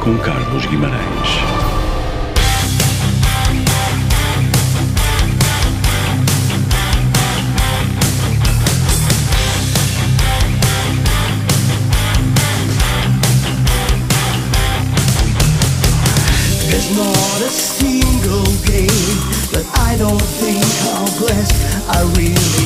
com Carlos Guimarães. There's not a single game but I don't think how blessed I really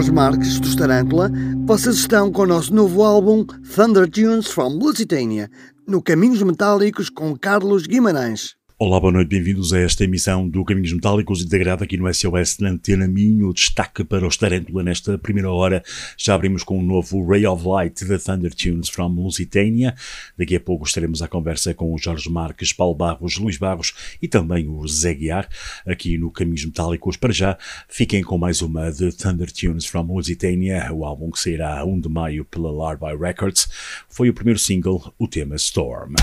Jorge Marques, do Starantula, vocês estão com o nosso novo álbum Thunder Tunes from Lusitania, no Caminhos Metálicos com Carlos Guimarães. Olá, boa noite, bem-vindos a esta emissão do Caminhos Metálicos, integrada aqui no SOS na Antena Minho. Destaque para os Tarântula nesta primeira hora. Já abrimos com o um novo Ray of Light da Thunder Tunes from Lusitania. Daqui a pouco estaremos à conversa com o Jorge Marques, Paulo Barros, Luís Barros e também o Zé Guiar, aqui no Caminhos Metálicos. Para já, fiquem com mais uma de Thunder Tunes from Lusitania, o álbum que sairá a 1 de maio pela Larvae Records. Foi o primeiro single, o tema Storm.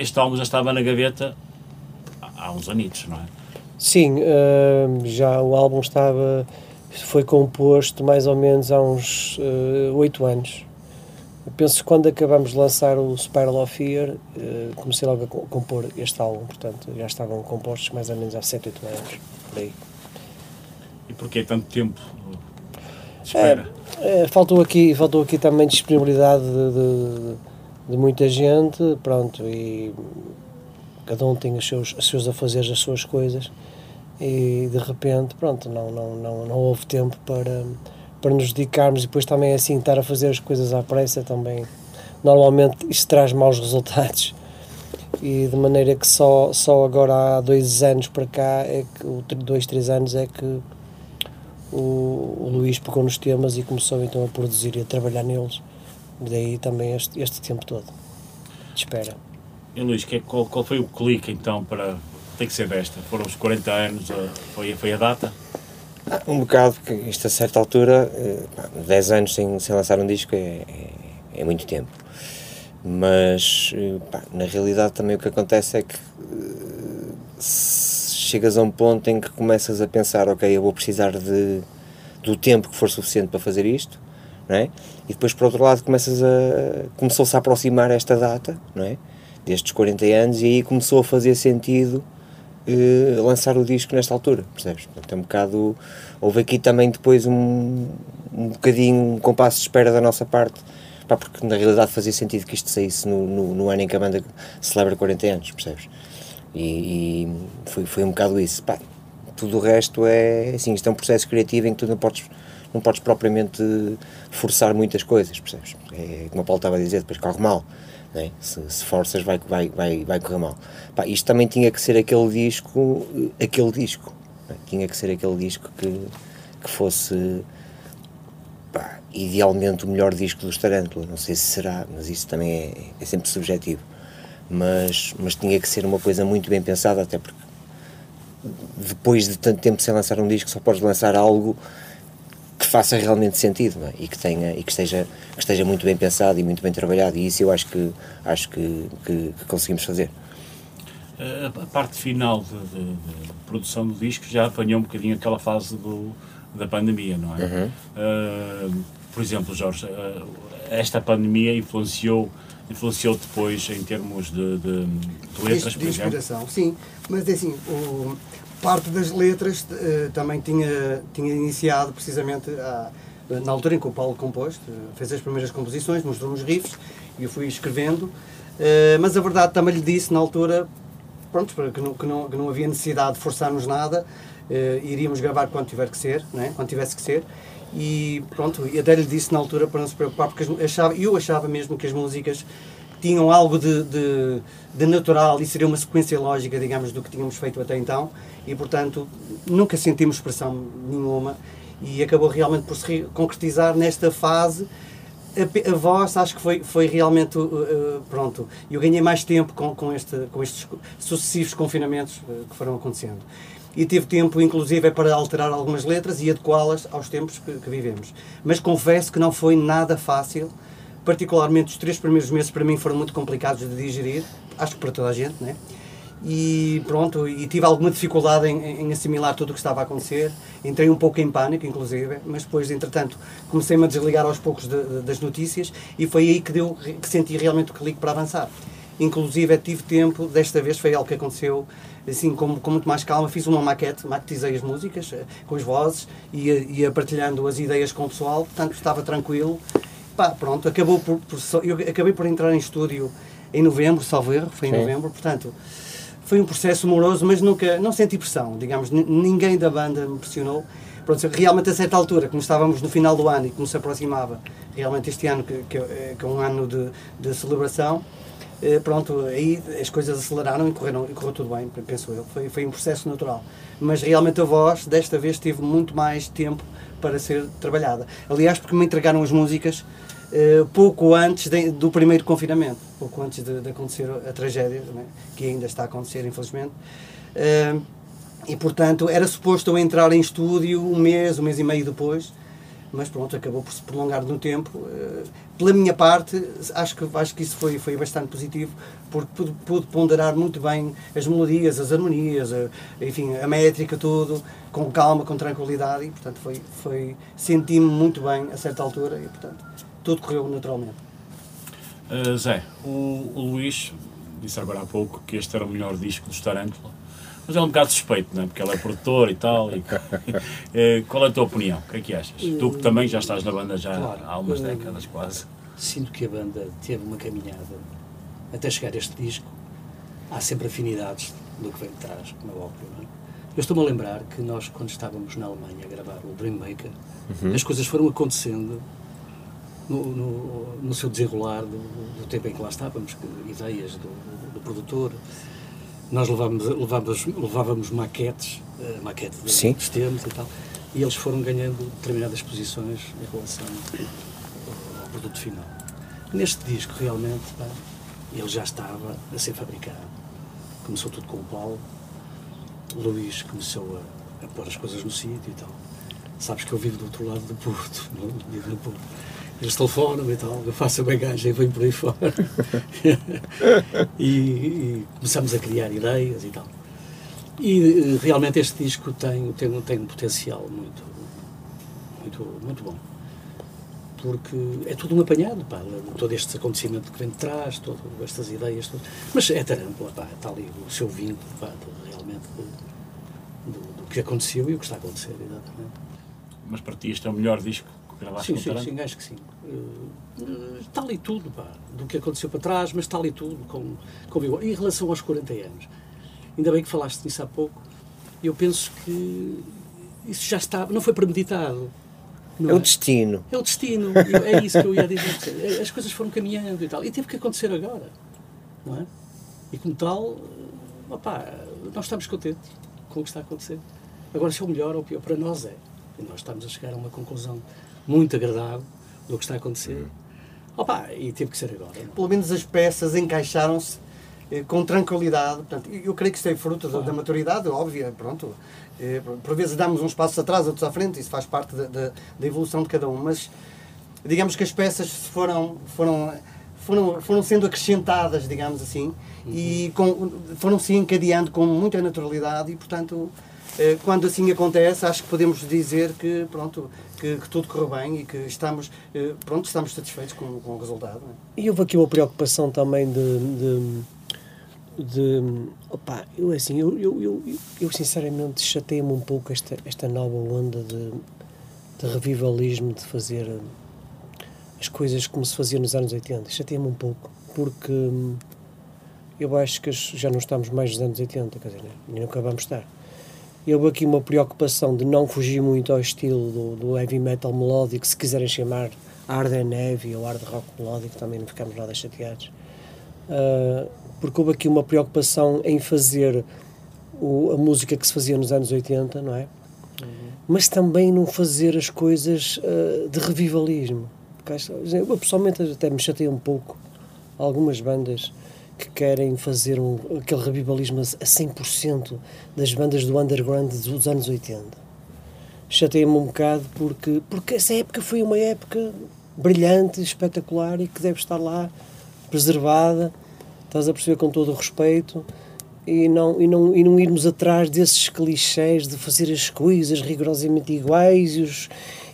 Este álbum já estava na gaveta há- uns anitos, não é? Sim, hum, já o álbum estava, foi composto mais ou menos há uns eh, oito anos. Eu penso que quando acabamos de lançar o Spiral of Fear, eh, comecei logo a co- compor este álbum, portanto já estavam compostos mais ou menos há sete, oito anos, por aí. E porquê tanto tempo de espera? É, faltou, aqui, faltou aqui também disponibilidade de, de- de muita gente, pronto, e cada um tem os seus, os seus afazeres, as suas coisas, e de repente, pronto, não, não, não, não houve tempo para, para nos dedicarmos, e depois também assim, estar a fazer as coisas à pressa também, normalmente isso traz maus resultados, e de maneira que só, só agora há dois anos para cá, é que, dois, três anos, é que o, o Luís pegou nos temas e começou então a produzir e a trabalhar neles. Daí também este, este tempo todo. de espera. E Luís, que é- qual, qual foi o clique então para. Tem que ser desta? Foram os 40 anos, foi, foi a data? Ah, um bocado, porque isto a certa altura, eh, pá, 10 anos sem, sem lançar um disco é, é, é muito tempo. Mas, eh, pá, na realidade também o que acontece é que eh, chegas a um ponto em que começas a pensar, ok, eu vou precisar de, do tempo que for suficiente para fazer isto, não é? E depois, por outro lado, começas a, começou-se a aproximar esta data, não é? Destes 40 anos, e aí começou a fazer sentido eh, lançar o disco nesta altura, percebes? Portanto, é um bocado. Houve aqui também depois um, um bocadinho um compasso de espera da nossa parte, pá, porque na realidade fazia sentido que isto saísse no, no, no ano em que a banda celebra 40 anos, percebes? E, e foi, foi um bocado isso. Pá, tudo o resto é assim, isto é um processo criativo em que tu não podes, não podes propriamente forçar muitas coisas, percebes? É como o Paulo estava a dizer, depois corre mal. é? Se, se forças vai, vai, vai, vai correr mal. Pá, isto também tinha que ser aquele disco, aquele disco. é? Tinha que ser aquele disco que, que fosse pá, idealmente o melhor disco do Tarântula. Não sei se será, mas isso também é, é sempre subjetivo. Mas, mas tinha que ser uma coisa muito bem pensada, até porque depois de tanto tempo sem lançar um disco, só podes lançar algo que faça realmente sentido não é? e que tenha e que esteja que esteja muito bem pensado e muito bem trabalhado e isso eu acho que acho que, que, que conseguimos fazer A, parte final de, de- de produção do disco já apanhou um bocadinho aquela fase do, da pandemia, não é? Uhum. Ah, por exemplo, Jorge, ah, esta pandemia influenciou, influenciou depois em termos de, de- de letras, de, por de exemplo? inspiração, sim. Mas é assim, o- parte das letras eh, também tinha, tinha iniciado precisamente na altura em que o Paulo compôs, eh, fez as primeiras composições, mostrou-me os riffs e eu fui escrevendo. Eh, mas a verdade também lhe disse na altura pronto, que não, que não, que não havia necessidade de forçarmos nada, eh, iríamos gravar quando tiver que ser, né? quando tivesse que ser. E pronto, e até lhe disse na altura para não se preocupar, porque achava, eu achava mesmo que as músicas tinham algo de, de, de natural e seria uma sequência lógica, digamos, do que tínhamos feito até então, e portanto nunca sentimos pressão nenhuma, e acabou realmente por se re- concretizar nesta fase a, a voz acho que foi, foi realmente uh, uh, pronto. Eu ganhei mais tempo com, com, este, com estes sucessivos confinamentos uh, que foram acontecendo. E tive tempo, inclusive, para alterar algumas letras e adequá-las aos tempos que, que vivemos. Mas confesso que não foi nada fácil, particularmente os três primeiros meses para mim foram muito complicados de digerir, acho que para toda a gente, né? E pronto, e tive alguma dificuldade em, em assimilar tudo o que estava a acontecer. Entrei um pouco em pânico, inclusive, mas depois, entretanto, comecei-me a desligar aos poucos de- de- das notícias e foi aí que, deu, que senti realmente o clique para avançar. Inclusive, tive tempo, desta vez foi algo que aconteceu, assim, com, com muito mais calma. Fiz uma maquete, maquetizei as músicas, eh, com as vozes, ia, ia partilhando as ideias com o pessoal, portanto, estava tranquilo. Pá, pronto, acabou por, por eu acabei por entrar em estúdio em novembro, salvo erro, foi em Sim. novembro, portanto, foi um processo moroso, mas nunca, não senti pressão, digamos, ninguém da banda me pressionou. Pronto, realmente a certa altura, como estávamos no final do ano e como se aproximava realmente este ano, que, que, é- que é um ano de, de celebração, eh, pronto, aí as coisas aceleraram e correram, e correu tudo bem, penso eu. Foi, foi um processo natural. Mas realmente a voz, desta vez, teve muito mais tempo para ser trabalhada. Aliás, porque me entregaram as músicas eh, pouco antes de- do primeiro confinamento, pouco antes de, de acontecer a tragédia, né, que ainda está a acontecer, infelizmente. Eh, e portanto era suposto eu entrar em estúdio um mês, um mês e meio depois, mas pronto, acabou por se prolongar no tempo. Eh, Pela minha parte, acho que, acho que isso foi, foi bastante positivo, porque pude, pude ponderar muito bem as melodias, as harmonias, a- enfim, a métrica, tudo, com calma, com tranquilidade, e portanto foi, foi, senti-me muito bem a certa altura, e portanto tudo correu naturalmente. Uh, Zé, o, o Luís disse agora há pouco que este era o melhor disco do Tarântula, mas é um bocado suspeito, não é? porque ele é produtor e tal. E, Eh, qual é a tua opinião? O que é que achas? Tu que também já estás na banda já Claro. há umas Eh, décadas quase. Sinto que a banda teve uma caminhada até chegar a este disco. Há sempre afinidades do que vem de trás, como é óbvio. Não é? Eu estou-me a lembrar que nós, quando estávamos na Alemanha a gravar o Dreammaker, as coisas foram acontecendo no, no, no seu desenrolar do, do tempo em que lá estávamos, que ideias do, do produtor. Nós levávamos, levávamos, levávamos maquetes, eh, maquete de, Sim. dos temas e tal, e eles foram ganhando determinadas posições em relação ao produto final. Neste disco, realmente, pá, ele já estava a ser fabricado. Começou tudo com o Paulo, o Luís começou a, a pôr as coisas no sítio e tal. Sabes que eu vivo do outro lado do Porto, não? vivo no Porto. Eles telefonam e tal, eu faço a bagagem e venho por aí fora. e, e começamos a criar ideias e tal. E eh, realmente este disco tem, tem, um- tem um potencial muito, muito, muito bom. Porque é tudo um apanhado, pá, todo este acontecimento que vem de trás, todas estas ideias, tudo. mas é tarântula, pá, está ali o seu pá, de- realmente do, do- do que aconteceu e o que está a acontecer, exatamente. Mas para ti este é o melhor disco gravaste Sim, com sim, sim, acho que sim. Eh, está ali tudo, pá, do que aconteceu para trás, mas está ali tudo com, com vigor. E em relação aos 40 anos, ainda bem que falaste nisso há pouco, eu penso que isso já está, não foi premeditado. não É o destino. É o destino, é isso que eu ia dizer. As coisas foram caminhando e tal, e teve que acontecer agora, não é? E como tal, eh, opá, nós estamos contentes com o que está a acontecer. Agora, se é o melhor ou o pior, para nós é. E nós estamos a chegar a uma conclusão muito agradável do que está a acontecer. Opá, e teve que ser agora. Pelo menos as peças encaixaram-se eh, com tranquilidade. Portanto, eu creio que isto é fruto da, da maturidade, óbvia. Pronto. Eh, por- vezes damos uns passos atrás, outros à frente, isso faz parte da, da- da evolução de cada um. Mas digamos que as peças foram, foram, foram, foram sendo acrescentadas, digamos assim, e com, foram se encadeando com muita naturalidade e, portanto, quando assim acontece, acho que podemos dizer que, pronto, que, que tudo correu bem e que estamos, eh, pronto, estamos satisfeitos com, com o resultado. é? E houve aqui uma preocupação também de. de, de opá, eu assim, eu, eu, eu, eu sinceramente chateia-me um pouco esta, esta nova onda de, de revivalismo, de fazer hum, as coisas como se fazia nos anos 80. Chateia-me um pouco, porque hum, eu acho que já não estamos mais nos anos 80, quer dizer, nem nunca vamos estar. E houve aqui uma preocupação de não fugir muito ao estilo do, do heavy metal melódico, se quiserem chamar hard and heavy ou hard rock melódico, também não ficamos nada chateados. Ah, porque houve aqui uma preocupação em fazer o- a música que se fazia nos anos 80, não é? Mas também não fazer as coisas ah, de revivalismo. Porque pessoalmente até me chateia um pouco algumas bandas que querem fazer um, aquele revivalismo a 100% das bandas do underground dos anos 80. Chateia-me um bocado porque, porque essa época foi uma época brilhante, espetacular e que deve estar lá preservada, estás a perceber com todo o respeito e não, e não, e não irmos atrás desses clichés de fazer as coisas rigorosamente iguais e, os,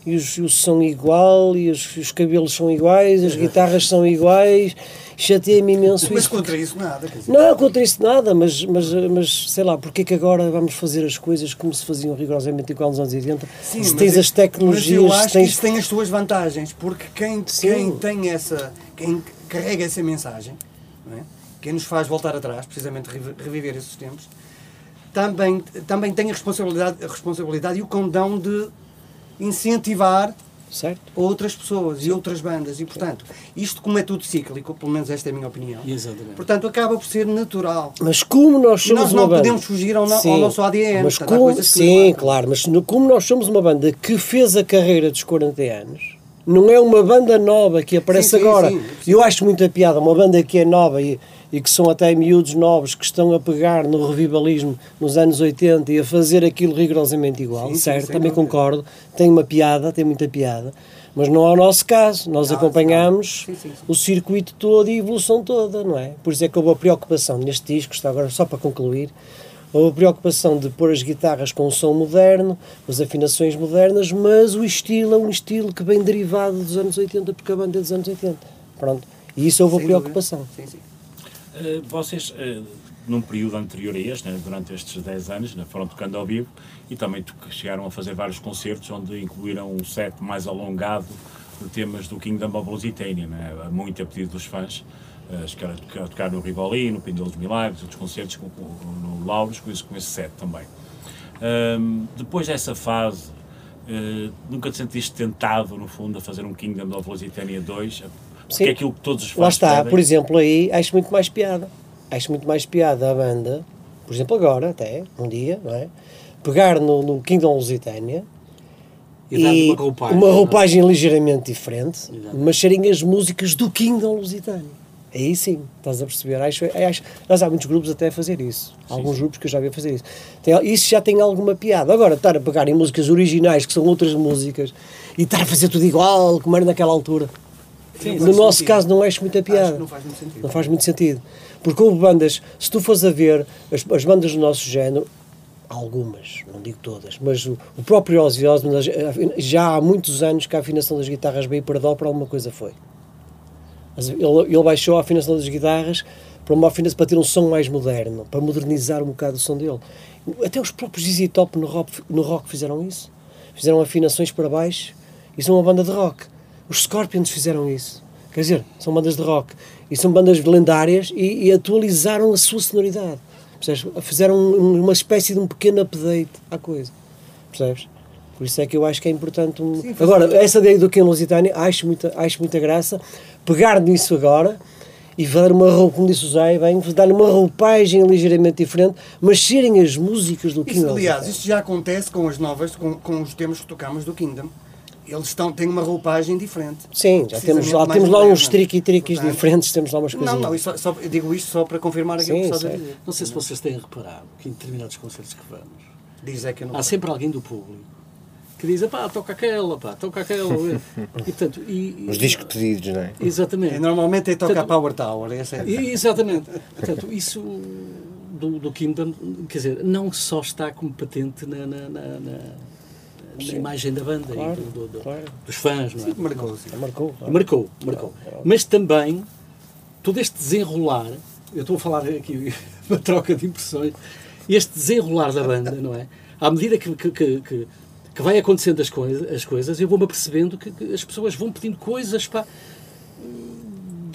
e, os, e o som igual e os, os cabelos são iguais, as guitarras são iguais. Chateia-me imenso Mas isso. contra isso nada, quer dizer. Não, contra isso nada, mas, mas, mas sei lá, porque é que agora vamos fazer as coisas como se faziam rigorosamente igual nos anos 80? Sim, se mas tens eu- as tecnologias, Mas eu acho tens... que isso tem as suas vantagens, porque quem, Sim. quem tem essa. quem carrega essa mensagem, é? quem nos faz voltar atrás, precisamente revi- reviver esses tempos, também, também tem a responsabilidade, a responsabilidade e o condão de incentivar Certo? outras pessoas e outras bandas. E, portanto, isto como é tudo cíclico, pelo menos esta é a minha opinião, Exatamente. portanto, acaba por ser natural. Mas como nós somos nós não banda... podemos fugir ao, no- ao nosso ADN. Mas portanto, como, sim, claro, mas no- como nós somos uma banda que fez a carreira dos 40 anos, não é uma banda nova que aparece Sim, sim, agora. sim. Eu acho muita piada, uma banda que é nova e, e que são até miúdos novos que estão a pegar no revivalismo nos anos 80 e a fazer aquilo rigorosamente igual, Sim, sim, certo? sem Também dúvida. concordo, tem uma piada, tem muita piada. Mas não é o nosso caso, nós Não, acompanhamos não. Sim, sim, sim. o circuito todo e a evolução toda, não é? Por isso é que houve a preocupação neste disco, está agora só para concluir, houve a preocupação de pôr as guitarras com um som moderno, as afinações modernas, mas o estilo é um estilo que vem derivado dos anos 80, porque a banda é dos anos 80. Pronto. E isso houve a preocupação. Sim, sim. Eh, vocês, eh, num período anterior a este, né, durante estes 10 anos, né, foram tocando ao vivo e também chegaram a fazer vários concertos onde incluíram um set mais alongado de temas do Kingdom of Lusitania, né, muito a pedido dos fãs. Uh, chegaram a tocar, a tocar no Rivoli, no Pinho dos Milagres, outros concertos com, no Lauros, com esse, com esse set também. Ahm, depois dessa fase, eh, nunca te sentiste tentado, no fundo, a fazer um Kingdom of Lusitania 2? Porque Sim. é aquilo que todos os fãs Lá está, pedem. por exemplo, aí acho muito mais piada. Acho muito mais piada a banda, por exemplo, agora, até, um dia, não é? Pegar no, no Kingdom Lusitânia E dar-lhe uma roupagem, uma não é? roupagem ligeiramente diferente, Exato. mas serem as músicas do Kingdom Lusitânia. Aí sim, estás a perceber. Acho, acho, mas há muitos grupos até a fazer isso. Há alguns grupos que eu já vi a fazer isso. Tem- isso já tem alguma piada. Agora, estar a pegar em músicas originais, que são outras músicas, e estar a fazer tudo igual, como era naquela altura. Sim, no nosso sentido. caso, não acho muita piada. Acho não faz muito sentido. Não faz muito sentido. Porque houve bandas, se tu fores a ver as, as bandas do nosso género, algumas, não digo todas, mas o, o próprio Ozzy Osbourne, já há muitos anos que a afinação das guitarras bem para dó para alguma coisa foi. Ele, ele baixou a afinação das guitarras para uma afinação para ter um som mais moderno, para modernizar um bocado o som dele. Até os próprios ZZ Top no rock, no rock fizeram isso. Fizeram afinações para baixo e são uma banda de rock. Os Scorpions fizeram isso. Quer dizer, são bandas de rock e são bandas lendárias e, e atualizaram a sua sonoridade. Percebes? Fizeram um- uma espécie de um pequeno update à coisa. Percebes? Por isso é que eu acho que é importante. Um... Sim, Agora, essa ideia do Ken Lusitânia, acho muita, acho muita graça. Pegar nisso agora e dar uma roupa, como disse o Zé, bem, dar uma roupagem ligeiramente diferente, mas serem as músicas do King Isso, aliás, isto já acontece com as novas, com, com os temas que tocamos do Kingdom. Eles estão, têm uma roupagem diferente. Sim, já temos lá, temos lá uns triqui-triquis diferentes, temos lá umas coisas. Não, não, isso só, só- eu digo isto só para confirmar aquilo Sim, que estás a dizer. Não sei se vocês têm reparado que em determinados concertos que vamos, Diz é que eu não há sempre alguém do público que diz, pá, toca aquela, pá, toca aquela. e, portanto, e, Os discos pedidos, não é? Exatamente. É, normalmente é tocar Portanto, Power Tower, essa é. E- Exatamente. Portanto, isso do, do Kingdom, quer dizer, não só está como patente na, na, na, na- na imagem da banda Claro, e do- do- claro. dos fãs, não é? Marcou, sim. Marcou. claro. Marcou, marcou. Mas também, todo este desenrolar, eu estou a falar aqui uma troca de impressões, este desenrolar da banda, não é? À medida que, que, que, que- que vai acontecendo as, coisa, as coisas, eu vou-me apercebendo que, que as pessoas vão pedindo coisas para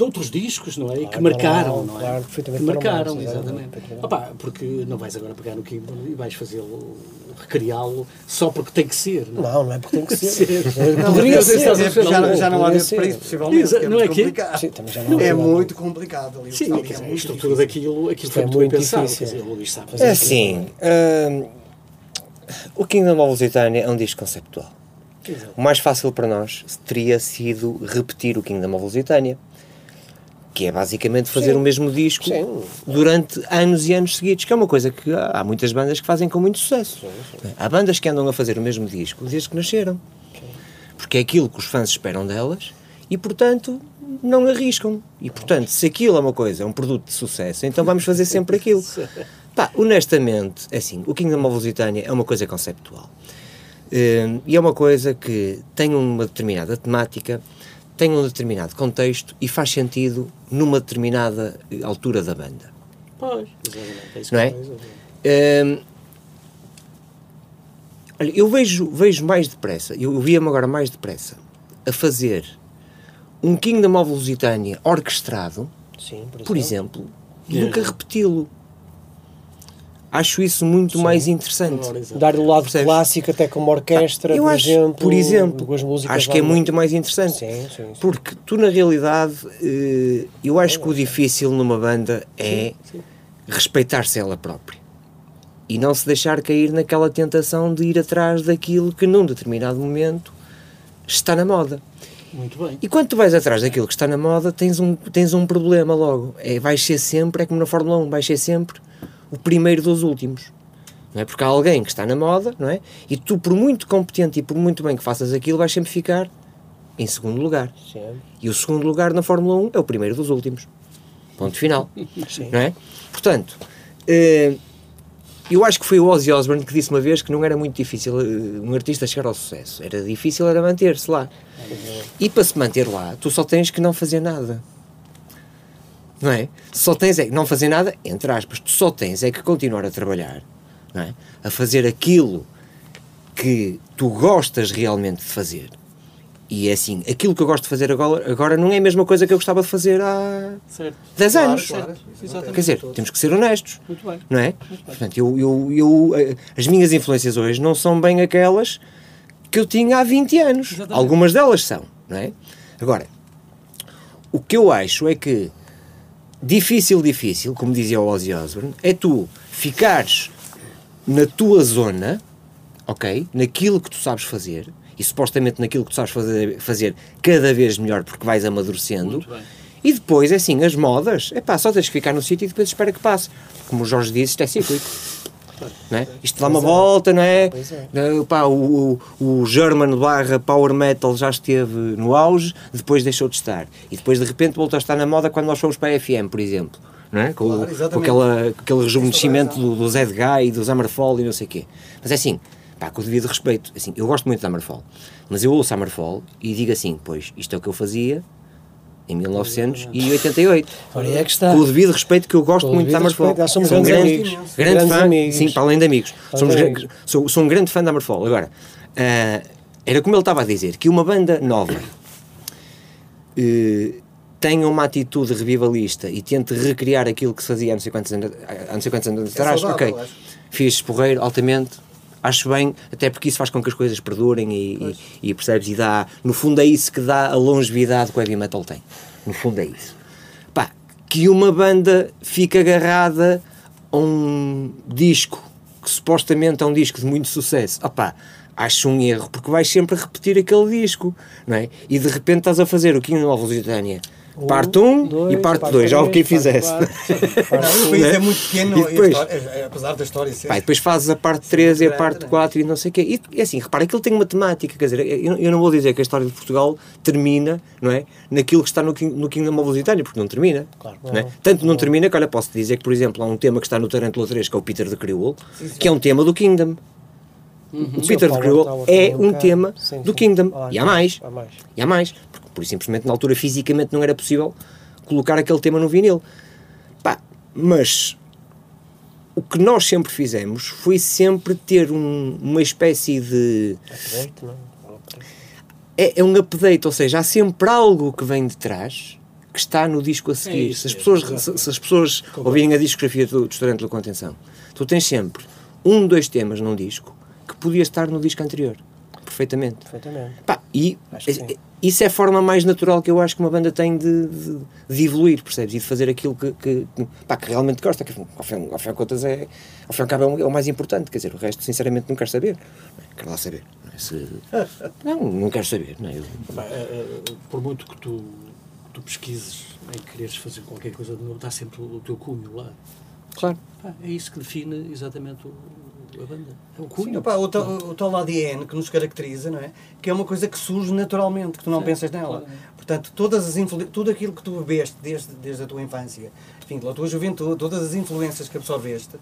de outros discos, não é? E que Claro, marcaram, não é? claro, perfeitamente que marcaram, exatamente. exatamente. Opa, porque não vais agora pegar no Kingdom e vais fazê-lo, recriá-lo só porque tem que ser, não é? Não, não é porque tem que ser. Ser. Não, Poderia ser, é, estás a ver? já, já não há tempo para isso, possivelmente. É não muito é que- complicado. Sim, não É muito complicado ali. Sim, ali, é a estrutura daquilo, aquilo foi é muito pensado. É fazer assim, hum, o Kingdom of Lusitânia é um disco conceptual. O mais fácil para nós teria sido repetir o Kingdom of Lusitânia, que é basicamente fazer Sim. o mesmo disco Sim. durante anos e anos seguidos, que é uma coisa que há muitas bandas que fazem com muito sucesso. Há bandas que andam a fazer o mesmo disco desde que nasceram. Porque é aquilo que os fãs esperam delas e, portanto, não arriscam. E, portanto, se aquilo é uma coisa, é um produto de sucesso, então vamos fazer sempre aquilo. Pá, honestamente, é assim, o Kingdom of Lusitânia é uma coisa conceptual. Hum, e é uma coisa que tem uma determinada temática, tem um determinado contexto e faz sentido numa determinada eh, altura da banda. Pois, exatamente. É isso que Não é? eu. Hum, olha, eu vejo, vejo mais depressa, eu via-me agora mais depressa a fazer um Kingdom of Lusitânia orquestrado, Sim, por exemplo, do Yeah. que a repeti-lo. Acho isso muito mais interessante. Dar o lado Percebes? clássico até com uma orquestra, eu por acho, exemplo. por exemplo, com as músicas acho que é muito mais interessante. Sim, sim, sim. Porque tu, na realidade, eh, eu acho que o difícil numa banda é respeitar-se ela própria. E não se deixar cair naquela tentação de ir atrás daquilo que num determinado momento está na moda. Muito bem. E quando tu vais atrás daquilo que está na moda, tens um, tens um problema logo. É, vais ser sempre, é como na Fórmula 1, vais ser sempre o primeiro dos últimos. Não é? Porque há alguém que está na moda, não é? E tu, por muito competente e por muito bem que faças aquilo, vais sempre ficar em segundo lugar. Sempre. E o segundo lugar na Fórmula 1 é o primeiro dos últimos. Ponto final. Sim. Não é? Portanto, eh, eu acho que foi o Ozzy Osbourne que disse uma vez que não era muito difícil eh, um artista chegar ao sucesso. Era difícil era manter-se lá. E para se manter lá, tu só tens que não fazer nada. Não é? Só tens é que não fazer nada, entre aspas, tu só tens é que continuar a trabalhar, não é? A fazer aquilo que tu gostas realmente de fazer. E é assim, aquilo que eu gosto de fazer agora, agora não é a mesma coisa que eu gostava de fazer há Certo. 10 Claro, anos. claro. Quer dizer, temos que ser honestos, Muito bem. não é? Portanto, eu, eu, eu, eh, as minhas influências hoje não são bem aquelas que eu tinha há 20 anos. Exatamente. Algumas delas são, não é? Agora, o que eu acho é que difícil, difícil, como dizia o Ozzy Osbourne, é tu ficares na tua zona, ok? Naquilo que tu sabes fazer, e supostamente naquilo que tu sabes fazer, fazer cada vez melhor porque vais amadurecendo. E depois, é assim, as modas, é pá, só tens que ficar no sítio e depois espera que passe. Como o Jorge disse, isto é cíclico. Não é? Isto dá uma volta, não é? Pois é. Pá, o, o, German barra Power Metal já esteve no auge, depois deixou de estar. E depois de repente voltou a estar na moda quando nós fomos para a FM, por exemplo. É? Com, Claro, com, aquela, com aquele rejuvenescimento a do, do Zed Guy e do Hammerfall e não sei o quê. Mas é assim, pá, com o devido respeito, assim, eu gosto muito de Hammerfall, mas eu ouço Hammerfall e digo assim, pois, isto é o que eu fazia em 1988. Ora, é que está. Com o devido respeito que eu gosto Com muito respeito, nós somos Sou um grandes grande, amigos. grande Grandes fã, amigos. sim, para além de amigos. Somos Grandes gra- amigos. sou, sou um grande fã de Hammerfall. Agora, ah, era como ele estava a dizer, que uma banda nova eh, tenha uma atitude revivalista e tente recriar aquilo que se fazia há não sei quantos anos, há não sei quantos anos atrás, saudável, ok, acho. fiz porreiro, altamente, acho bem, até porque isso faz com que as coisas perdurem e, e, e percebes, e dá, no fundo é isso que dá a longevidade que o heavy metal tem, no fundo é isso. Pá, que uma banda fique agarrada a um disco que supostamente é um disco de muito sucesso, opá, acho um erro, porque vais sempre repetir aquele disco, não é? E de repente estás a fazer o King of Lusitânia, parte 1 um, e parte parte 2, já o que fizesse. o país né? é muito pequeno, E depois- história- é- apesar da história ser. Pá, depois fazes a parte 3 e a parte né? 4 e não sei o quê. E, e assim, repara, aquilo tem uma temática, quer dizer, eu, eu não vou dizer que a história de Portugal termina, não é? Naquilo que está no, King- no Kingdom of Lusitânia, porque não termina. Claro, não é? não. Tanto não termina que, olha, posso dizer que, por exemplo, há um tema que está no Tarantula 3, que é o Peter the Creole, que é um tema do Kingdom. O Peter the Power Creole é também um tema Sim, do. Kingdom. Ah, E há mais. Há mais. E há mais. Por simplesmente, na altura, fisicamente, não era possível colocar aquele tema no vinil. Pá, mas o que nós sempre fizemos foi sempre ter um- uma espécie de. Update, não? É, é um update, ou seja, há sempre algo que vem de trás que está no disco a seguir. isso se, as pessoas, se, se as pessoas ouvirem a discografia do, do Estudante com atenção, tu tens sempre um, dois temas num disco que podia estar no disco anterior. Perfeitamente. Perfeitamente. Pá, e Isso é a forma mais natural que eu acho que uma banda tem de, de, de evoluir, percebes? E de fazer aquilo que, que, que, pá, que realmente gosta, que ao fim, ao fim de contas é, ao fim e ao cabo é o, é o mais importante, quer dizer, o resto sinceramente não quero saber. Não? Quero lá saber. Não, é? Se- não, não quero saber. Não é? Eu- Pá, por muito que tu, que tu pesquises em quereres fazer qualquer coisa de novo, está sempre o teu cunho lá. claro. Pá, é isso que define exatamente o, a banda. É o Sim, cunho. opá, o, tal, o tal ADN que nos caracteriza, não é? Que é uma coisa que surge naturalmente, que tu não Sim, pensas nela. claro. Portanto, todas as influ- tudo aquilo que tu bebeste desde, desde a tua infância, enfim, pela tua juventude, todas as influências que absorveste,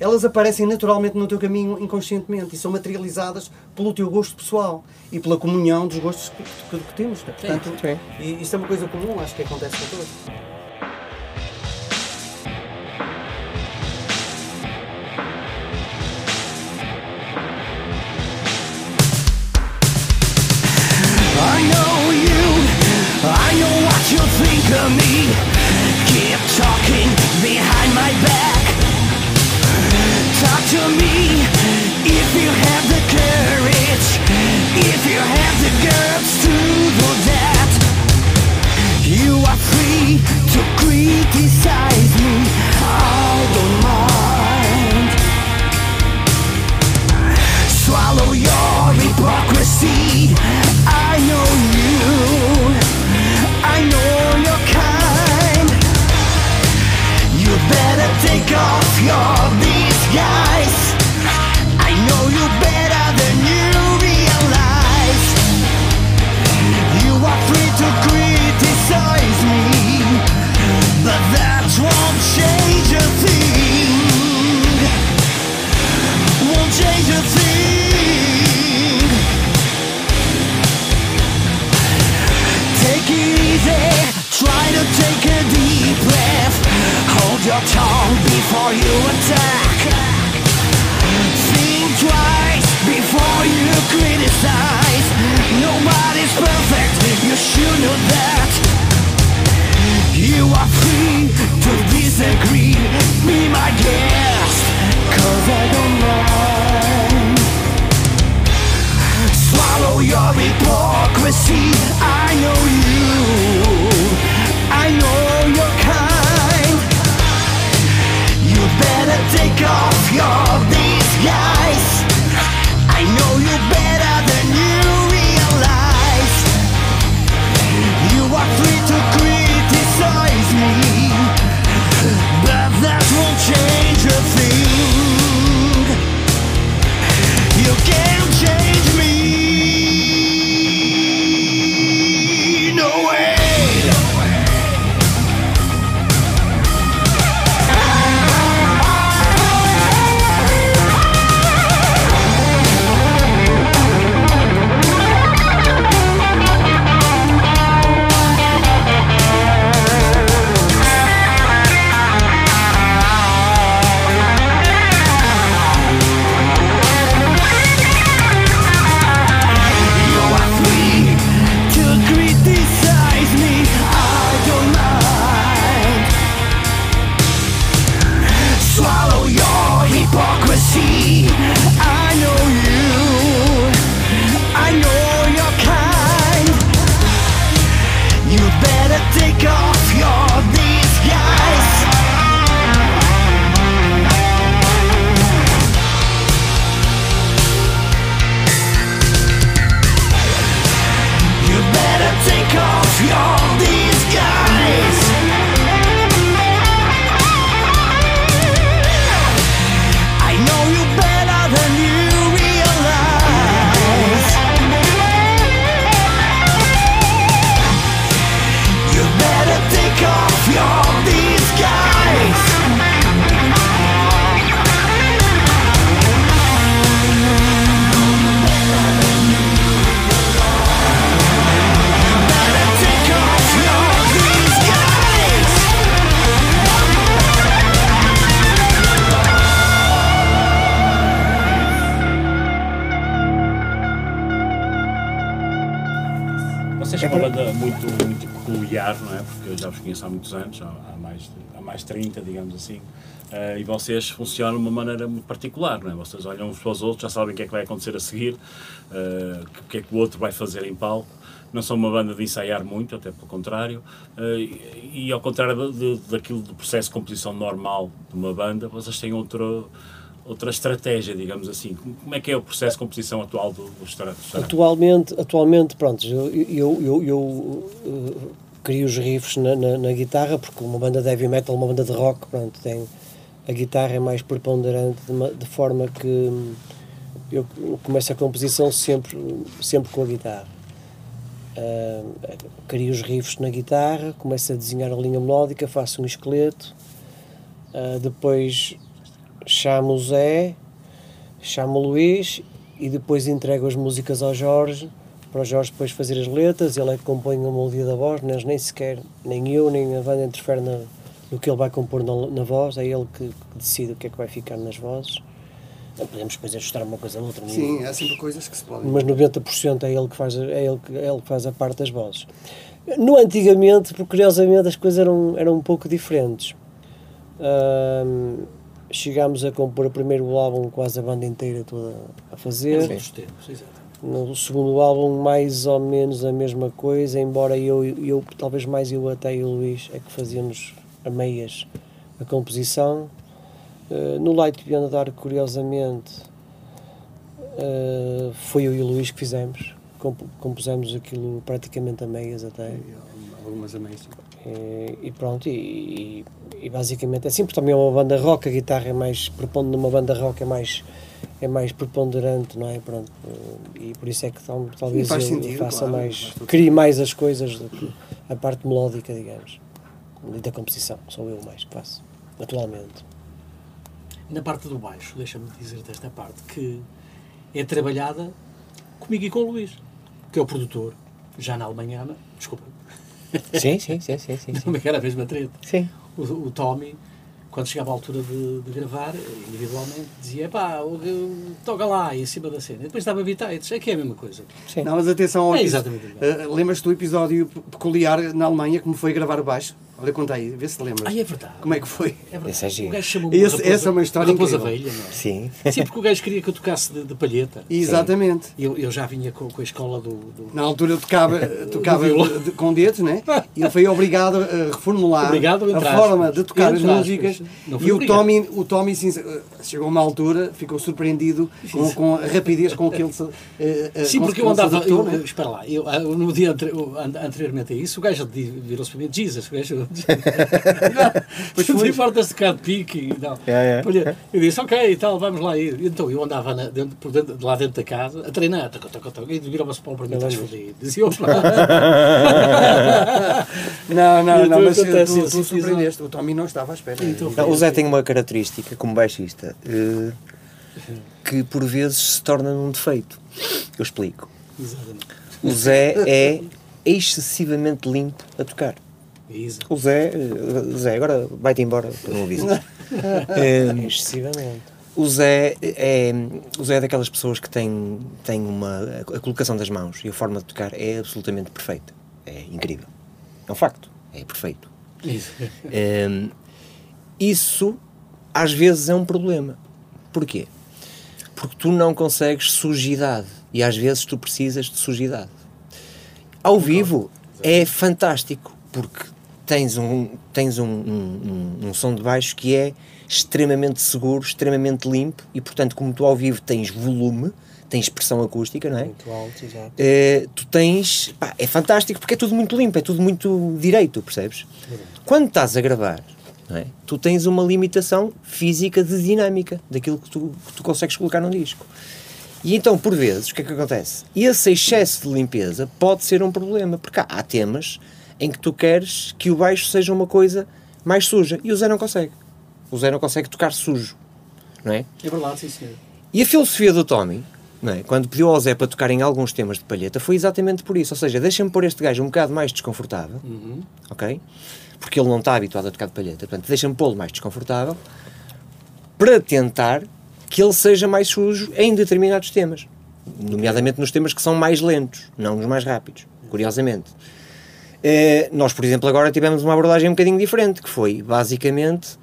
elas aparecem naturalmente no teu caminho inconscientemente e são materializadas pelo teu gosto pessoal e pela comunhão dos gostos que, que- que temos. Portanto, sim. e isto é uma coisa comum, acho que acontece com todos. What you think of me. Keep talking behind my back. Talk to me if you have the courage, if you have the guts to do that. You are free to criticize me, I don't mind. Swallow your hypocrisy. I know you. I know your tongue before you attack. Think twice before you criticize. Nobody's perfect, you should know that. You are free to disagree. Be my guest, cause I don't mind. Swallow your hypocrisy. I know you. I know your Go. Mais de 30, digamos assim. Eh, e vocês funcionam de uma maneira muito particular, não é? Vocês olham uns para os outros, já sabem o que é que vai acontecer a seguir, eh, o que é que o outro vai fazer em palco. Não são uma banda de ensaiar muito, até pelo contrário. Eh, e, e ao contrário de- de- daquilo do processo de composição normal de uma banda, vocês têm outro, outra estratégia, digamos assim. Como é que é o processo de composição atual do, do Restaurante? Atualmente, atualmente pronto, eu, eu, eu, eu, crio os riffs na, na, na guitarra, porque uma banda de heavy metal, uma banda de rock, pronto, tem, a guitarra é mais preponderante, de, uma- de forma que hum, eu começo a composição sempre, sempre com a guitarra. Ah, crio os riffs na guitarra, começo a desenhar a linha melódica, faço um esqueleto, ah, depois chamo o Zé, chamo o Luís e depois entrego as músicas ao Jorge, para o Jorge depois fazer as letras, ele é que compõe a melodia da voz, mas nem sequer, nem eu, nem a banda interfere na, no que ele vai compor na, na voz, é ele que, que decide o que é que vai ficar nas vozes. Não podemos depois ajustar uma coisa ou outra, Sim, há sempre coisas que se podem. mas 90% é ele que faz, é ele que, é ele que faz a parte das vozes. No antigamente, porque curiosamente as coisas eram, eram um pouco diferentes. Chegámos a compor o primeiro álbum quase a banda inteira toda a fazer. Tempos, exatamente. No segundo álbum, mais ou menos a mesma coisa, embora eu, eu talvez mais eu até e o Luís, é que fazíamos a meias a composição. Eh, no Light Beyond the Dark, curiosamente, eh, foi eu e o Luís que fizemos. Comp- compusemos aquilo praticamente a meias até. Algumas ameias. E, e pronto, e, e- e basicamente é assim, porque também é uma banda rock, a guitarra é mais, preponderante numa banda rock é mais, é mais preponderante, não é? Pronto, e por isso é que tal- talvez eu, sentido, faça claro, mais, crie mais as coisas do que a parte melódica, digamos, e da composição, sou eu mais que faço, atualmente. Na parte do baixo, deixa-me dizer desta parte, que é trabalhada comigo e com o Luís, que é o produtor, já na Alemanha, desculpa, Sim, sim, sim, sim, sim. sim. também era a mesma treta. Sim. O, o Tommy, quando chegava a altura de, de gravar, individualmente, dizia, pá, toca lá, em cima da cena. E depois dava bitites, é que é a mesma coisa. sim. Não, mas atenção ao É exatamente igual. Eh, Lembras-te do episódio pe- peculiar na Alemanha, como foi gravar o baixo? Olha, conta aí, vê se te lembras. Ah, é verdade. Como é que foi? É verdade. Esse é giro. O gajo Esse- uma raposa, essa é uma história raposa velha, não é? Sim. Sim, porque o gajo queria que eu tocasse de, de palheta. Exatamente. Eu, eu já vinha com, com a escola do, do- Na altura eu tocava, tocava de- com dedos, né? E ele foi obrigado a reformular Obrigado, a forma de tocar as músicas. E o. Tommy, o Tommy sim, chegou a uma altura, ficou surpreendido com, com a rapidez com que ele se. eh, Sim, porque que eu andava. adaptou, Eu, né? espera lá, eu, ah, no dia anteriormente a isso, o gajo virou-se para mim: Jesus, o gajo. Foi. foi. Importas de pique e tal. É, é. Eu disse: Ok, e tal, vamos lá ir. Então eu andava na- dentro, por dentro, lá dentro da casa a treinar, toca, toca, toca, e virava-se para o para mim: estás fodido. Dizia: opa. Não, não, não, então mas tu, tu surpreendeste. O Tommy não estava à espera. Então, o Zé tem uma característica como baixista eh, que por vezes se torna num defeito. Eu explico. Exatamente. O Zé é excessivamente limpo a tocar. O Zé, Zé agora vai-te embora, não avisas. Eh, Excessivamente. o Zé é, o Zé é daquelas pessoas que tem, tem uma. A colocação das mãos e a forma de tocar é absolutamente perfeita. É incrível. É um facto. É perfeito. Isso. Hum, isso às vezes é um problema. Porquê? Porque tu não consegues sujidade e às vezes tu precisas de sujidade. Ao vivo é fantástico porque tens um, tens um, um, um- um som de baixo que é extremamente seguro, extremamente limpo e portanto como tu ao vivo tens volume, tem expressão acústica, não é? Muito alto, exato. Eh, tu tens. pá, é fantástico porque é tudo muito limpo, é tudo muito direito, percebes? Quando estás a gravar, é? tu tens uma limitação física de dinâmica daquilo que tu, que tu consegues colocar num disco. E então, por vezes, o que é que acontece? Esse excesso de limpeza pode ser um problema, porque há, há temas em que tu queres que o baixo seja uma coisa mais suja e o Zé não consegue. O Zé não consegue tocar sujo, não é? É verdade, sim, senhor. E a filosofia do Tommy, não é? quando pediu ao Zé para tocar em alguns temas de palheta, foi exatamente por isso. Ou seja, deixa-me pôr este gajo um bocado mais desconfortável, ok? Porque ele não está habituado a tocar de palheta, portanto, deixa-me pô-lo mais desconfortável para tentar que ele seja mais sujo em determinados temas. Nomeadamente nos temas que são mais lentos, não nos mais rápidos, curiosamente. Eh, nós, por exemplo, agora tivemos uma abordagem um bocadinho diferente, que foi, basicamente,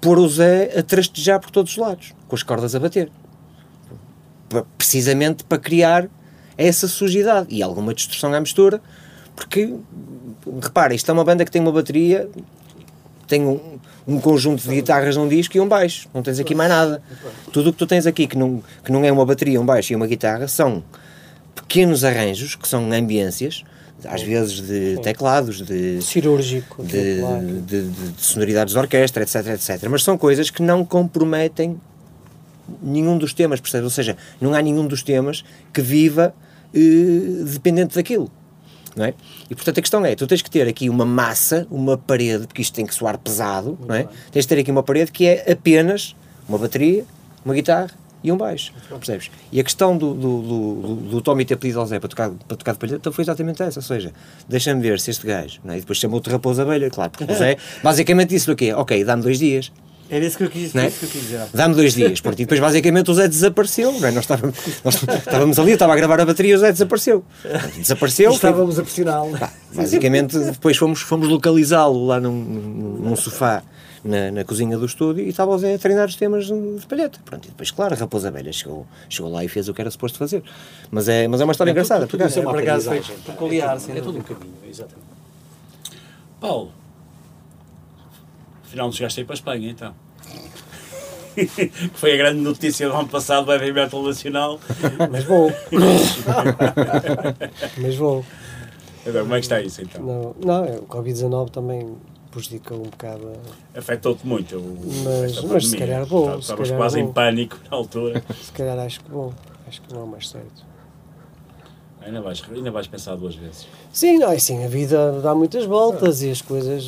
pôr o Zé a trastejar por todos os lados, com as cordas a bater. Precisamente para criar essa sujidade e alguma distorção à mistura, porque, repara, isto é uma banda que tem uma bateria, tem um, um conjunto de guitarras num disco e um baixo, não tens aqui mais nada. Tudo o que tu tens aqui, que não, que não é uma bateria, um baixo e uma guitarra, são pequenos arranjos, que são ambiências, às vezes de teclados, de, Cirúrgico. de, de- de- de sonoridades de orquestra, etc, etc. Mas são coisas que não comprometem nenhum dos temas, percebes? Ou seja, não há nenhum dos temas que viva eh, dependente daquilo. Não é? E portanto a questão é, tu tens que ter aqui uma massa, uma parede, porque isto tem que soar pesado, não é? Tens de ter aqui uma parede que é apenas uma bateria, uma guitarra e um baixo, percebes? E a questão do, do, do, do, Tommy ter pedido ao Zé para tocar, para tocar de palheta então foi exatamente essa, ou seja, deixa-me ver se este gajo, é? e depois chamou-te Raposo Abelha, claro, porque o Zé basicamente disse o quê? Ok, dá-me dois dias, Era isso que eu quis, é? isso que eu quis dizer. Dá-me dois dias. Pronto, e depois, basicamente, o Zé desapareceu. É? nós, estávamos, nós estávamos ali, eu estava a gravar a bateria e o Zé desapareceu. Desapareceu. foi- Estávamos a pressioná-lo. basicamente, depois fomos, fomos localizá-lo lá num, num, num sofá na, na cozinha do estúdio e estava a treinar os temas de palheta. Pronto, e depois, claro, a Raposa Velha chegou, chegou lá e fez o que era suposto fazer. Mas é, mas é uma história engraçada. Tudo isso é uma acaso aprendizagem. peculiar, É tudo- É todo um caminho, exatamente. Paulo, afinal não chegaste aí para a Espanha, então. que foi a grande notícia do ano passado do Heavy Metal Nacional. Mas vou. Mas vou. Agora, como é que está isso, então? Não, não é, o Covid-19 também prejudicou um bocado. a- Afetou-te muito o, Mas- mas se calhar se Estavas calhar quase vou. em pânico na altura. Se calhar acho que vou. Acho que não é o mais certo. Ainda vais, ainda vais pensar duas vezes. Sim, não, é assim, a vida dá muitas voltas e as coisas.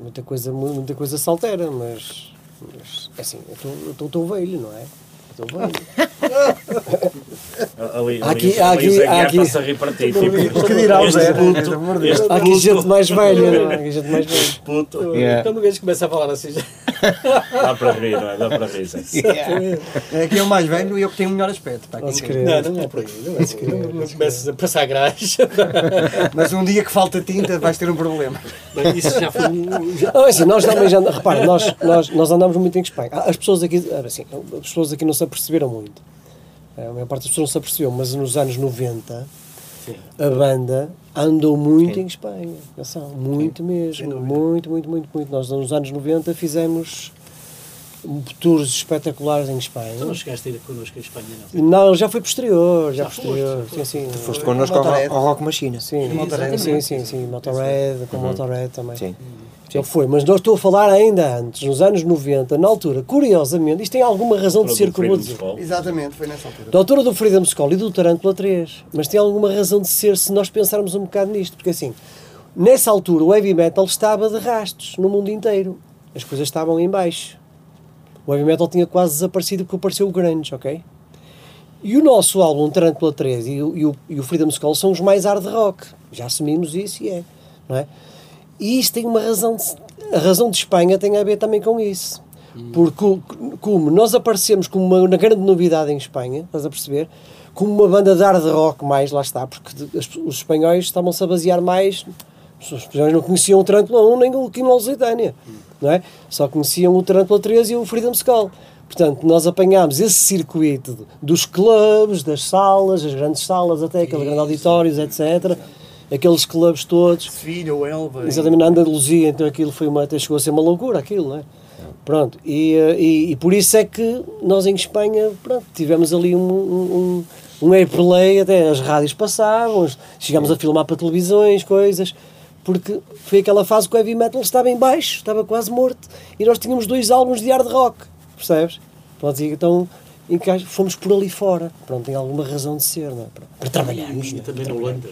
Muita coisa, mu- muita coisa se altera, mas. mas é assim, eu estou- velho, não é? Estou velho. Ali, Há aqui- ali, ali aqui- aqui- a rir para ti. Tipo, O que dirá o Zé? puto, Pelo amor de Deus. este Há aqui gente mais velha, não é? Há aqui gente mais velha. puto, Yeah. Quando o gajo começa a falar assim, já... dá para rir, não é? Dá para rir. É que é o mais velho e eu que tenho o melhor aspecto. pá. Não, não é por aí. Não, é por aí. não começas a passar graxa. Mas um dia que falta tinta vais ter um problema. Bem, Isso já foi já- Não, é assim, nós também já, repara, nós, nós, nós andamos muito em Espanha. As pessoas aqui, assim, as pessoas aqui não se aperceberam muito. A maior parte das pessoas não se apercebeu, mas nos anos 90 a banda andou muito em Espanha. Atenção, muito mesmo. Muito, muito, muito, muito. Nós nos anos 90 fizemos tours espetaculares em Espanha. Tu não chegaste a ir connosco a Espanha, não? Não, já foi posterior, já, Já posterior. foste, Sim, sim. Foste connosco ao, ao Rock Machine. Sim, Motorhead. sim, sim, sim, Motorhead, com Motorhead também. Sim. Já foi, mas nós estou a falar ainda antes, nos anos 90, na altura, curiosamente, isto tem alguma razão de ser que eu vou dizer. Exatamente, foi nessa altura. Da altura do Freedom School e do Tarantula 3, mas tem alguma razão de ser se nós pensarmos um bocado nisto, porque assim, nessa altura o heavy metal estava de rastos no mundo inteiro, as coisas estavam em baixo. O heavy metal tinha quase desaparecido porque apareceu o grunge, ok? E o nosso álbum Tarantula 3 e o, e o, e o Freedom Skull são os mais hard rock. Já assumimos isso e é, não é? E isto tem uma razão de, a razão de Espanha tem a ver também com isso. Porque como nós aparecemos como uma, uma grande novidade em Espanha, estás a perceber? Como uma banda de hard rock mais, lá está, porque os espanhóis estavam-se a basear mais os espanhóis não conheciam o Tarantula 1 nem o Quino Lusitânia, não é? Só conheciam o Tarantula 3 e o Freedom Skull. Portanto, nós apanhámos esse circuito dos clubes, das salas, as grandes salas, até aqueles grandes auditórios, etc. Aqueles clubes todos. Sevilha, o Elva. Exatamente, na Andaluzia, então aquilo foi uma, até chegou a ser uma loucura, aquilo, não é? Pronto, e, eh, e, e por isso é que nós em Espanha pronto, tivemos ali um, um, um, um airplay, até as rádios passavam, chegámos a filmar para televisões, coisas, porque foi aquela fase que o heavy metal estava em baixo, estava quase morto, e nós tínhamos dois álbuns de hard rock, percebes? Pronto, e então fomos por ali fora, pronto, tem alguma razão de ser, não é? Para, para trabalharmos. E é? também na. Holanda.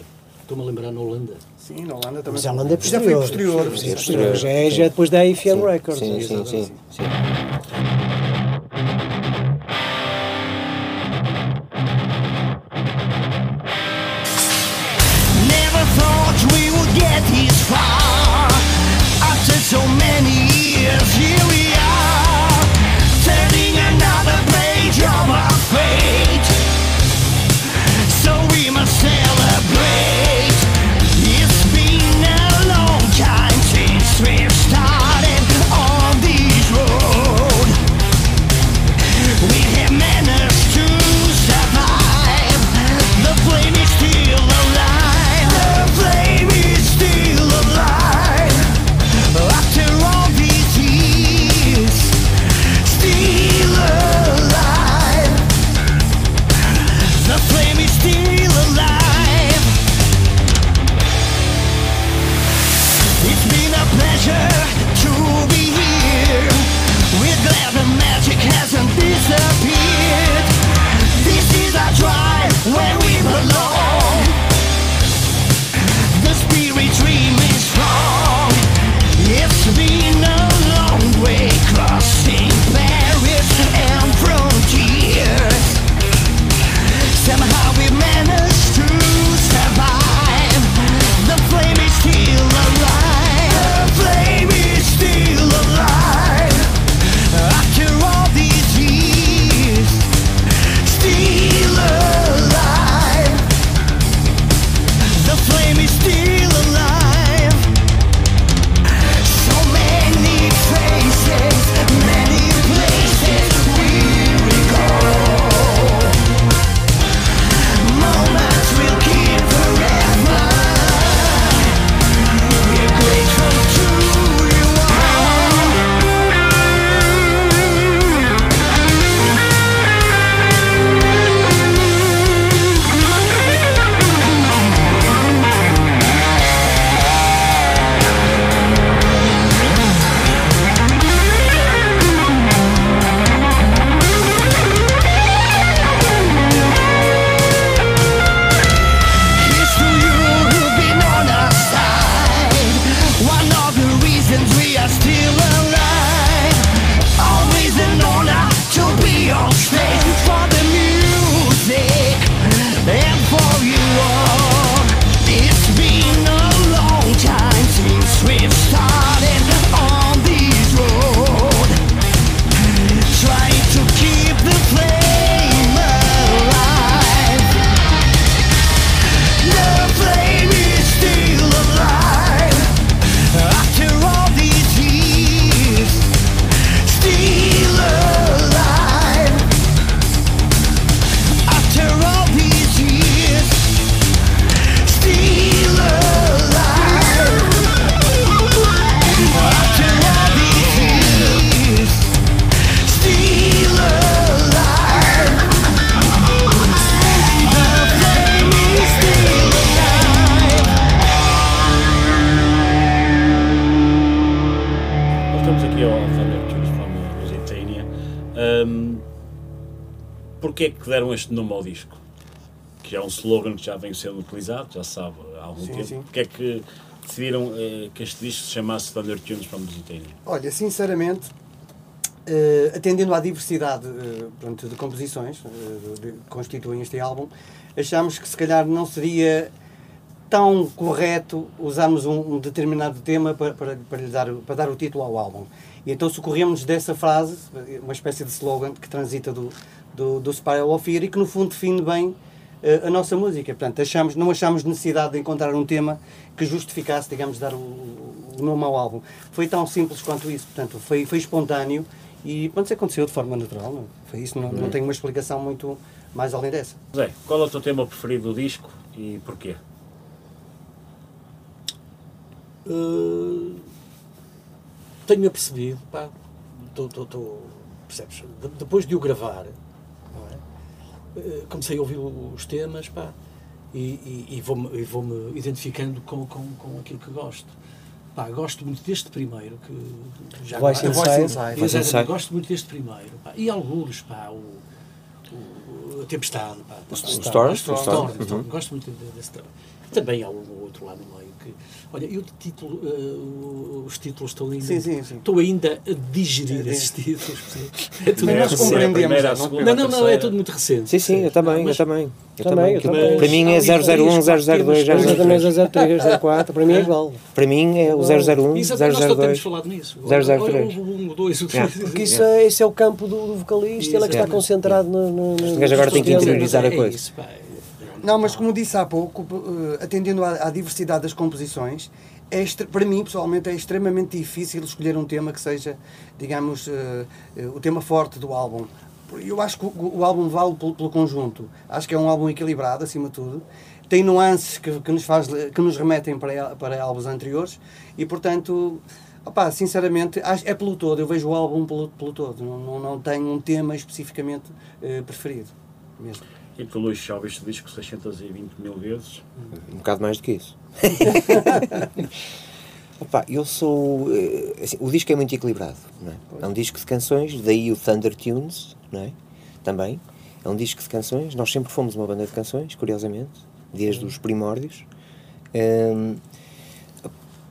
Estou-me a lembrar na Holanda. Sim, na Holanda também. Mas a Holanda é Já posterior. foi posterior. Sim, sim, posterior. Já é, já é depois da AFM Records. Sim, é? sim, sim, sim. Never thought we would get this far. After so many deram este nome ao disco? Que é um slogan que já vem sendo utilizado, já sabe há algum Sim, tempo. sim. Porquê é que decidiram eh, que este disco se chamasse Thunder Tunes from Lusitânia? Olha, sinceramente, eh, atendendo à diversidade eh, pronto, de composições que constituem este álbum, achamos que se calhar não seria tão correto usarmos um, um determinado tema para, para, para, dar, o- para dar o título ao álbum. E então socorremos dessa frase, uma espécie de slogan que transita do, do, do Spiral of Fear e que no fundo define bem eh, a nossa música. Portanto, achamos, não achamos necessidade de encontrar um tema que justificasse, digamos, dar o, o nome ao álbum. Foi tão simples quanto isso. Portanto, foi, foi espontâneo e pronto, isso aconteceu de forma natural. Não? Foi isso, não, não tem uma explicação muito mais além dessa. Zé, qual é o teu tema preferido do disco e porquê? Uh, tenho apercebido, pá, tô- tô- tô- percebes? De- depois de o gravar, é? Eh, comecei a ouvir os temas pá, e, e, e vou-me vou-me identificando com, com, com aquilo que gosto. Pá, gosto muito deste primeiro, que já Voice Inside. Exatamente, Voice Inside. gosto muito deste primeiro. pá. E alguns, pá, o, o, a Tempestade, pá, Storm, Storm, Storm, Storm, uhum. Storm. gosto muito de- desse trabalho. Também há um ou outro lá no meio que. Olha, e o título, eh, o- os títulos estão ainda. Sim, sim, sim. Estou ainda a digerir É, esses títulos. percebe? É tudo Mas nós muito compreendemos, não- segunda, Não, não, não, é tudo muito recente. Sim, sim, eu também, eu também. Eu Também, eu também. Para mim é Mas- 001, 002, Mas- 003. Exatamente, 003, 04, para mim é igual. Para mim é o 001, Exato, nós só temos 002. falado nisso. 003. Olha, O 1, o 2, o Yeah. 3. Porque isso é, esse é o campo do, vocalista, ele é que está concentrado no. Este gajo agora tem que interiorizar a É coisa. Não, mas como disse há pouco, eh, atendendo à, à diversidade das composições, é para mim, pessoalmente, é extremamente difícil escolher um tema que seja, digamos, eh, o tema forte do álbum. Eu acho que o, o álbum vale pelo, pelo conjunto. Acho que é um álbum equilibrado, acima de tudo. Tem nuances que, que nos, faz, que nos remetem para, para álbuns anteriores e, portanto, sinceramente, é pelo todo. Eu vejo o álbum pelo, pelo todo. Não, não, não tenho um tema especificamente preferido. Mesmo. E tu, Luís, já ouviste o disco 620 mil vezes? Um bocado mais do que isso. Opa, eu sou. eh, assim, o disco é muito equilibrado. Não é? é um disco de canções, daí o Thunder Tunes, não é? Também. É um disco de canções. Nós sempre fomos uma banda de canções, curiosamente, desde os primórdios. Hum,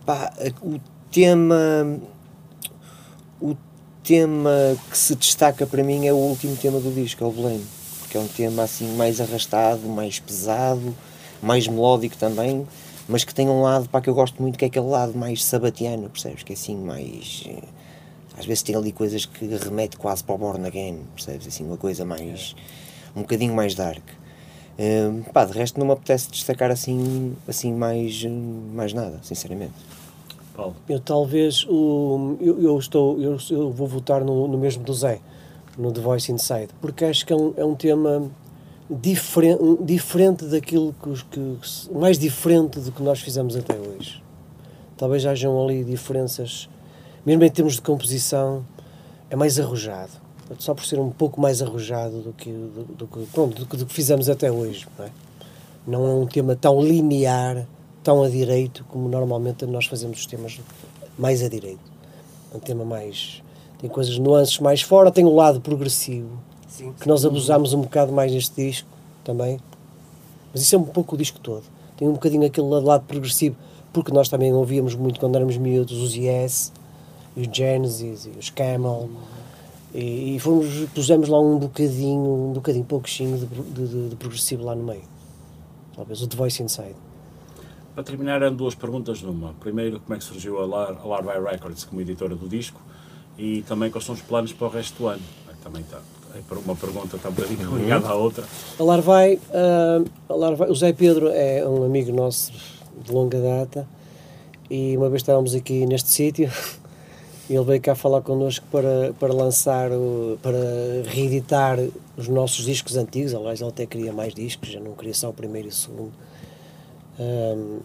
pá, o tema. O tema que se destaca para mim é o último tema do disco, é o Blame. Porque é um tema assim mais arrastado, mais pesado, mais melódico também, mas que tem um lado para que eu gosto muito, que é aquele lado mais sabatiano, percebes? Que é assim mais. eh, Às vezes tem ali coisas que remete quase para o Born Again, percebes? Assim, uma coisa mais. um bocadinho mais dark. Hum, pá, de resto não me apetece destacar assim, assim mais, hum, mais nada, sinceramente. Paulo? Eu talvez o, eu, eu estou eu, eu vou votar no, no mesmo do Zé, no The Voice Inside, porque acho que é um, é um tema diferente, diferente daquilo que, os- que mais diferente do que nós fizemos até hoje. Talvez hajam ali diferenças, mesmo em termos de composição, é mais arrojado. Só por ser um pouco mais arrojado do que, do, do que, pronto, do, que, do que fizemos até hoje. Não é? não é um tema tão linear, tão a direito, como normalmente nós fazemos os temas mais a direito. É um tema mais. Tem coisas, nuances mais fora, tem o lado progressivo, Sim. que nós abusamos um bocado mais neste disco também. Mas isso é um pouco o disco todo. Tem um bocadinho aquele lado, progressivo, porque nós também ouvíamos muito quando éramos miúdos os Yes, e os Genesis, e os Camel. E, e fomos, pusemos lá um bocadinho, um bocadinho pouquinho de, de, de- de progressivo lá no meio. Talvez o The Voice Inside. Para terminar, eram duas perguntas numa. Primeiro, como é que surgiu a Larvae Records como editora do disco e também quais são os planos para o resto do ano. Também está. É para uma pergunta está um bocadinho ligada à outra. A Larvai, ah, a Larvai, o Zé Pedro é um amigo nosso de longa data e uma vez estávamos aqui neste sítio e ele veio cá falar connosco para, para lançar, o, para reeditar os nossos discos antigos, aliás ele até queria mais discos, já não queria só o primeiro e o segundo. Ahm,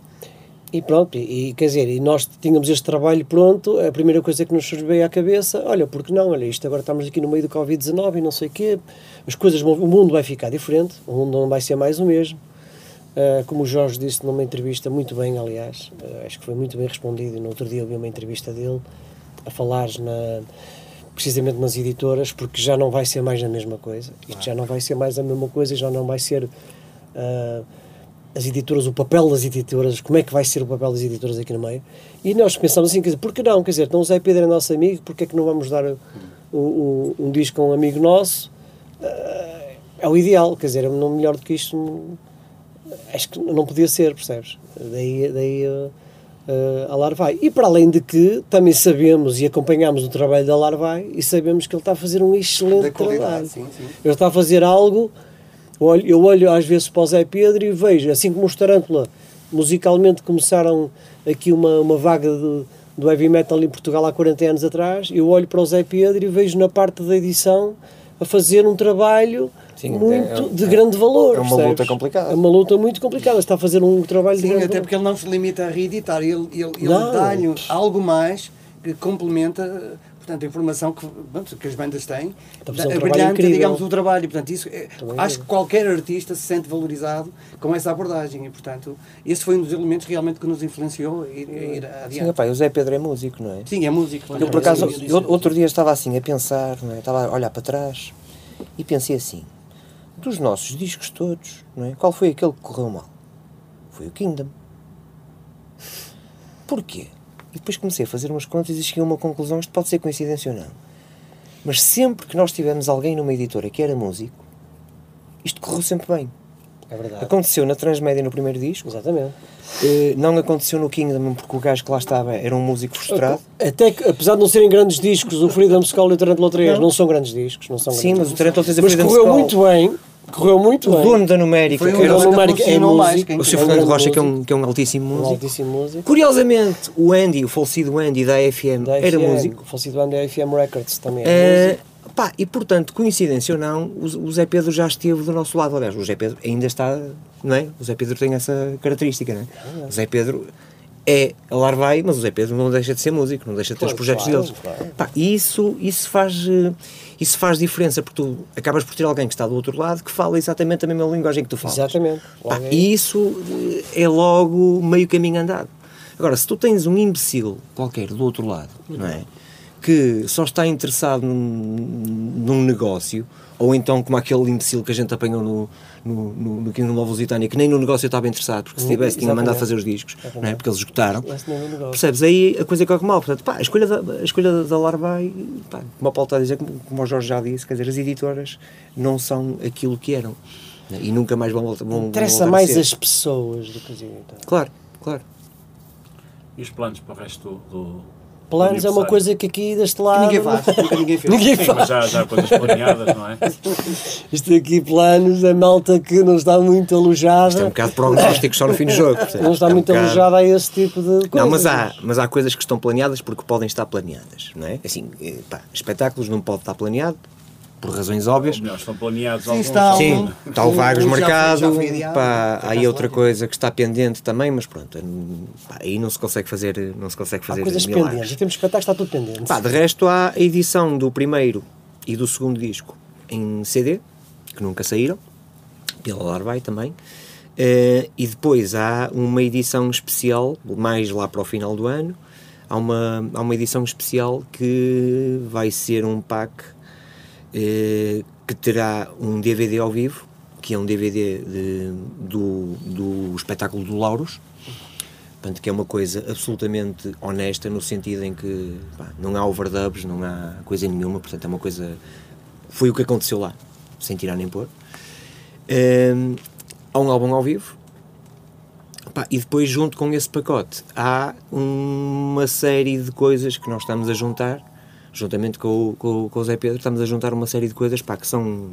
e pronto, e, quer dizer, e nós tínhamos este trabalho pronto, a primeira coisa que nos veio à cabeça, olha, porque não, olha, isto agora estamos aqui no meio do Covid-19 e não sei o quê, as coisas, vão- o mundo vai ficar diferente, o mundo não vai ser mais o mesmo. Ah, como o Jorge disse numa entrevista, muito bem, aliás, ah, acho que foi muito bem respondido, e no outro dia eu vi uma entrevista dele a falar na, precisamente nas editoras, porque já não vai ser mais a mesma coisa, isto já não vai ser mais a mesma coisa, e já não vai ser... ah, as editoras, o papel das editoras, como é que vai ser o papel das editoras aqui no meio. E nós pensamos assim, quer dizer, por que não? Quer dizer, então o Zé Pedro é nosso amigo, porque é que não vamos dar o- o- um disco a um amigo nosso? Ah, é o ideal, quer dizer, não melhor do que isto, acho que não podia ser, percebes? Daí, daí ah, a Larvai. E para além de que também sabemos e acompanhamos o trabalho da Larvai e sabemos que ele está a fazer um excelente trabalho. sim, sim. Ele está a fazer algo. Eu olho, eu olho às vezes para o Zé Pedro e vejo, assim como os Tarântula musicalmente começaram aqui uma, uma vaga de, do heavy metal em Portugal há 40 anos atrás, eu olho para o Zé Pedro e vejo na parte da edição a fazer um trabalho Sim, muito é- de é- grande valor. é uma percebes? luta complicada. É uma luta muito complicada. Está a fazer um trabalho de Sim, grande até valor. porque ele não se limita a reeditar, ele, ele, ele dá-lhe algo mais que complementa, portanto, a informação que, pronto, que as bandas têm, Estamos a um é trabalho brilhante, digamos, o trabalho. Portanto, isso, é- Também acho é. que qualquer artista se sente valorizado com essa abordagem e, portanto, esse foi um dos elementos realmente que nos influenciou a ir, a ir Sim, adiante. epá, o Zé Pedro é músico, não é? Sim, é música. Eu, por acaso, Sim, eu- outro dia estava assim a pensar, é? estava a olhar para trás e pensei assim: dos nossos discos todos, não é? qual foi aquele que correu mal? Foi o Kingdom. Porquê? E depois comecei a fazer umas contas e cheguei a uma conclusão: isto pode ser coincidência ou não. Mas sempre que nós tivemos alguém numa editora que era músico, isto correu sempre bem. É verdade. Aconteceu na Transmédia no primeiro disco, Exatamente. eh, não aconteceu no Kingdom porque o gajo que lá estava era um músico frustrado. Até que, apesar de não serem grandes discos, o Freedom Skull e o Tarantula 3 não, Não. são grandes discos. Não são Sim, mas o Tarantula fez a Mas Freedom correu Skull. muito bem. Correu muito O bem. dono da numérica, Foi um era o o, dono é mais, músico. quem o Sr. é um Fernando Rocha, que é um, que é um altíssimo um músico. altíssimo músico. Curiosamente, o Andy, o falecido Andy da AFM, Da era FM, músico. O falecido band da FM Records também é Eh, músico. pá, e portanto, coincidência ou não, o, o Zé Pedro já esteve do nosso lado. Aliás, o Zé Pedro ainda está, não é? O Zé Pedro tem essa característica, não é? O Zé Pedro é a Larvai, mas o Zé Pedro não deixa de ser músico, não deixa de ter os Claro, projetos claro, deles. claro. Pá, e isso, isso, faz, eh, isso faz diferença, porque tu acabas por ter alguém que está do outro lado que fala exatamente a mesma linguagem que tu falas. Exatamente. Pá, e isso eh, é logo meio caminho andado. Agora, se tu tens um imbecil qualquer do outro lado, não é? Que só está interessado num, num negócio, ou então como aquele imbecil que a gente apanhou no, no, no, no Kingdom of Lusitânia, que nem no negócio estava interessado, porque se tivesse tinha mandado fazer os discos, não é? porque eles esgotaram. Percebes? Aí a coisa corre mal. Portanto, pá, a escolha da, a escolha da Larvai, pá, como o Paulo está a dizer, como, como o Jorge já disse, quer dizer, as editoras não são aquilo que eram. né? E nunca mais vão voltar. Vão, vão Interessa voltar a mais as pessoas do que as editoras. Claro, claro. E os planos para o resto do. do Planos é uma coisa que aqui deste lado. Ninguém faz, nunca ninguém fez. Ninguém Sim, faz. mas já, já há coisas planeadas, não é? Isto aqui, planos, a malta que não está muito alojada. Isto é um bocado prognóstico só no fim do jogo. Não está É um muito bocado- alojada a esse tipo de coisas. Não, mas há, mas há coisas que estão planeadas porque podem estar planeadas, não é? Assim, eh, pá, espetáculos não pode estar planeado, por razões óbvias. Melhor, estão planeados Sim. Sim, está o Vagos já foi- marcado, já foi adiado, pá, por há aí outra coisa que está pendente também, mas pronto, pá, aí não se consegue fazer, não se consegue Há fazer coisas milagres. pendentes. Em termos de espetáculos está tudo pendente. Pá, de resto há a edição do primeiro e do segundo disco em CD, que nunca saíram, pela Larvai também. Eh, e depois há uma edição especial, mais lá para o final do ano, há uma, há uma edição especial que vai ser um pack eh, que terá um DVD ao vivo, que é um DVD de- do, do espetáculo do Lauros, Portanto, que é uma coisa absolutamente honesta no sentido em que pá, não há overdubs, não há coisa nenhuma, portanto é uma coisa. Foi o que aconteceu lá, sem tirar nem pôr. Hum, há um álbum ao vivo. Pá, e depois, junto com esse pacote, há uma série de coisas que nós estamos a juntar, juntamente com, o- com, com o Zé Pedro, estamos a juntar uma série de coisas pá, que são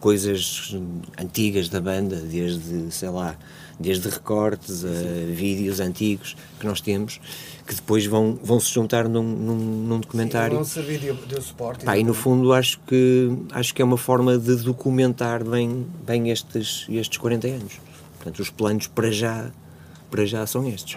coisas antigas da banda, desde, sei lá, desde recortes a vídeos antigos que nós temos, que depois vão, vão se juntar num, num, num documentário. Vão servir de, de suporte. Pá, e no fundo acho que, acho que é uma forma de documentar bem, bem estes, estes 40 anos. Portanto, os planos para já, para já são estes.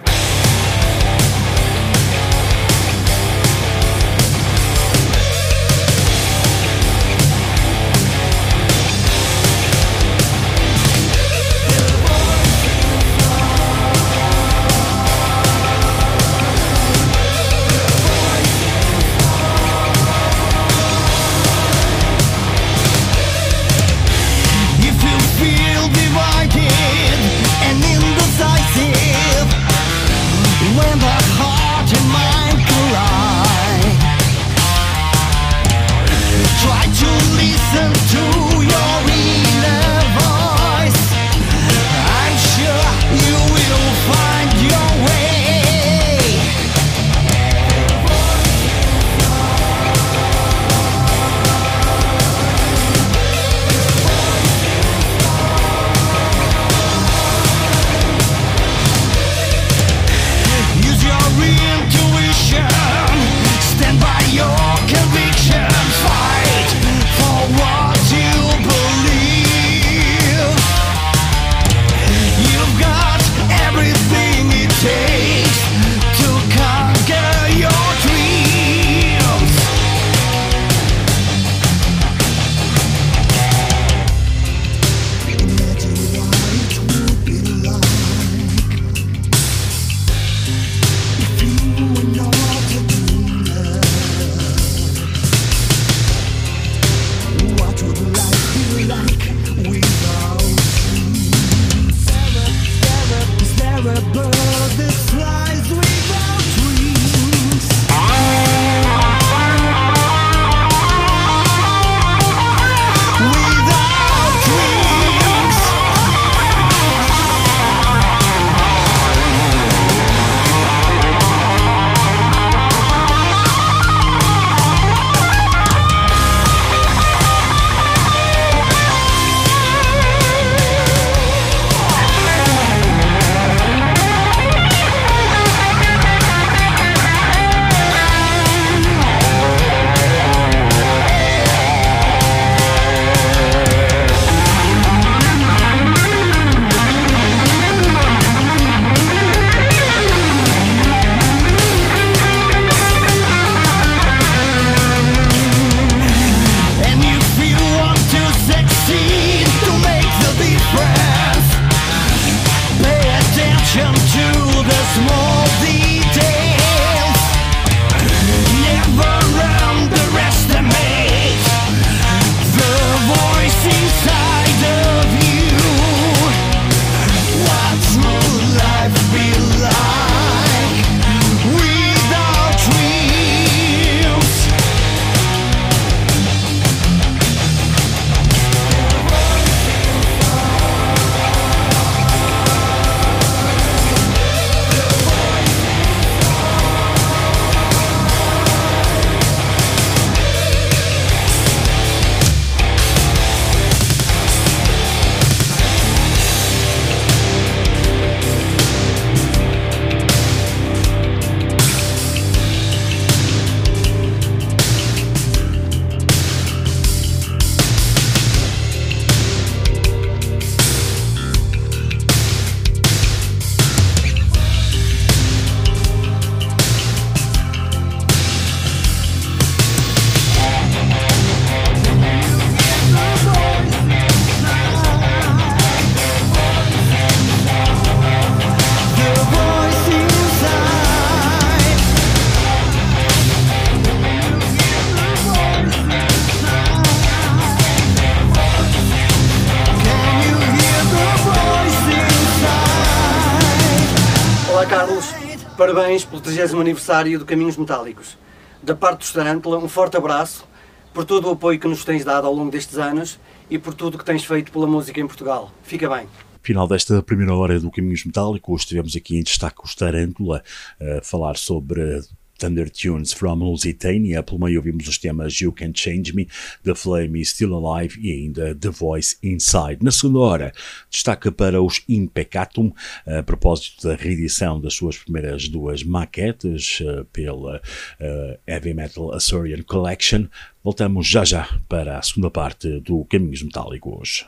30 aniversário do Caminhos Metálicos. Da parte dos Tarântula, um forte abraço por todo o apoio que nos tens dado ao longo destes anos e por tudo que tens feito pela música em Portugal. Fica bem. Final desta primeira hora do Caminhos Metálicos, estivemos aqui em destaque os Tarântula a falar sobre Thunder Tunes from Lusitania. Pelo meio ouvimos os temas You Can Change Me, The Flame is Still Alive e ainda The Voice Inside. Na segunda hora, destaca para os Impecatum, a propósito da reedição das suas primeiras duas maquetes eh, pela eh, Heavy Metal Assyrian Collection. Voltamos já já para a segunda parte do Caminhos Metálicos.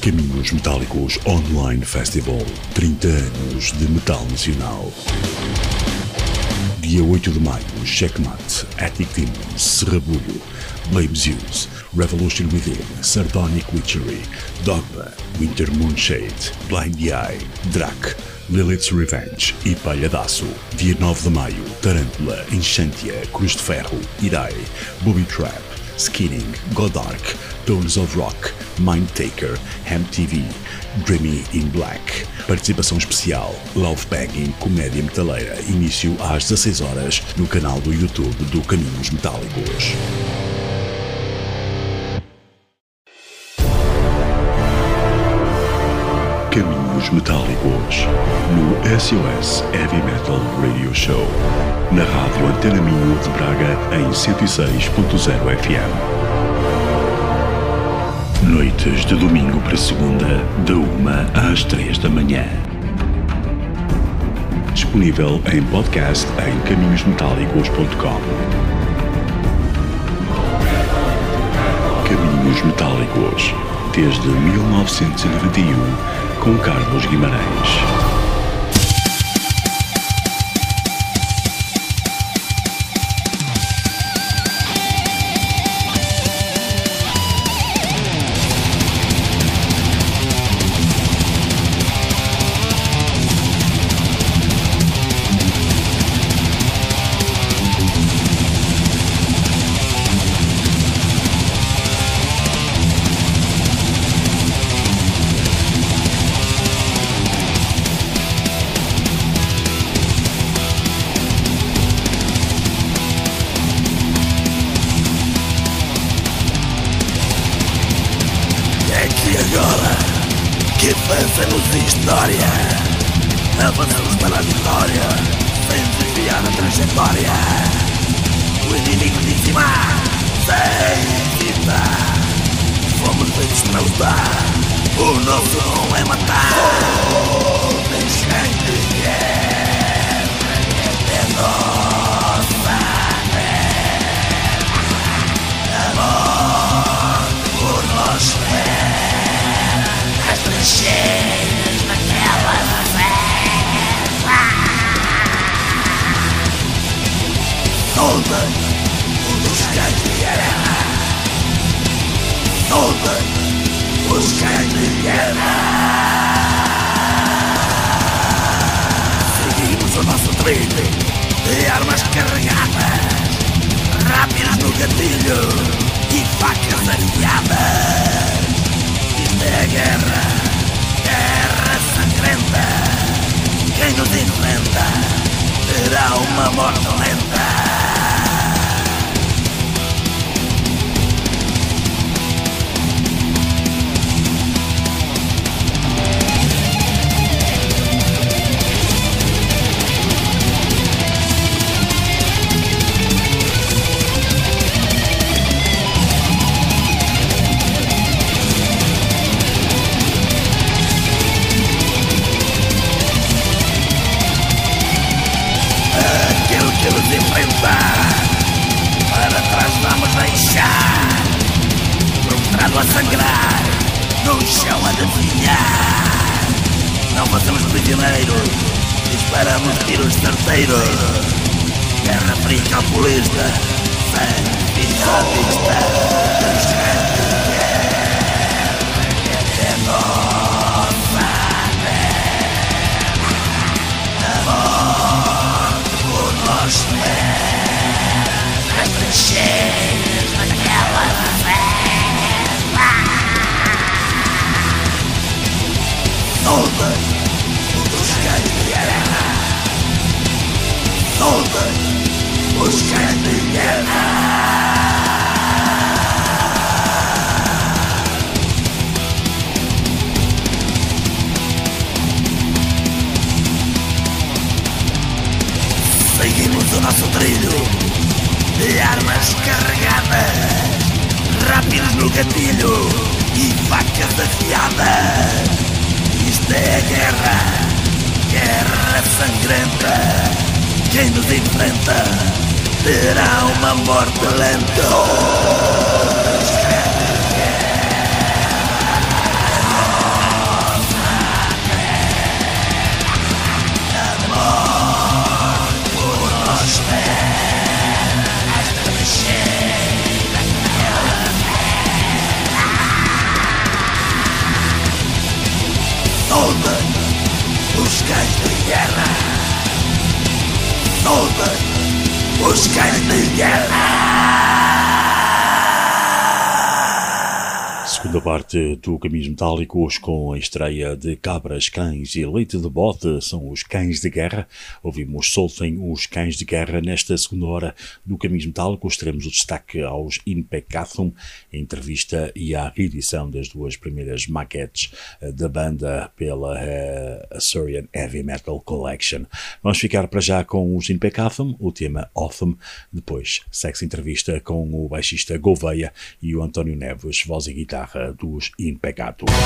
Caminhos Metálicos Online Festival 30 anos de metal nacional. Dia 8 de maio, Checkmate, Attic Demons, Serrabulho, Blame Zeus, Revolution Within, Sardonic Witchery, Dogma, Winter Moonshade, Blind Eye, Drac, Lilith's Revenge e Palhadaço. Dia 9 de maio, Tarântula, Enchantia, Cruz de Ferro, Irai, Booby Trap, Skinning, Godark, Tones of Rock, Mind Taker, Ham TV, Dreamy in Black. Participação especial, Love Bagging, Comédia Metaleira. Início às 16 horas no canal do YouTube do Caminhos Metálicos. Caminhos Metálicos no SOS Heavy Metal Radio Show. Na rádio Antena Minho de Braga em 106.0 FM. Noites de domingo para segunda, da uma às três da manhã. Disponível em podcast em caminhosmetálicos.com. Caminhos Metálicos, desde 1991, com Carlos Guimarães. Parte do Caminhos Metálicos com a estreia de Cabras, Cães e Leite de Bode são os Cães de Guerra. Ouvimos Soltem os Cães de Guerra nesta segunda hora do Caminhos Metálicos. Teremos o destaque aos Impecathum, a entrevista e a reedição das duas primeiras maquetes eh, da banda pela eh, Assyrian Heavy Metal Collection. Vamos ficar para já com os Impecathum, o tema Autumn. Depois, segue entrevista com o baixista Gouveia e o António Neves, voz e guitarra dos Impecato. Todas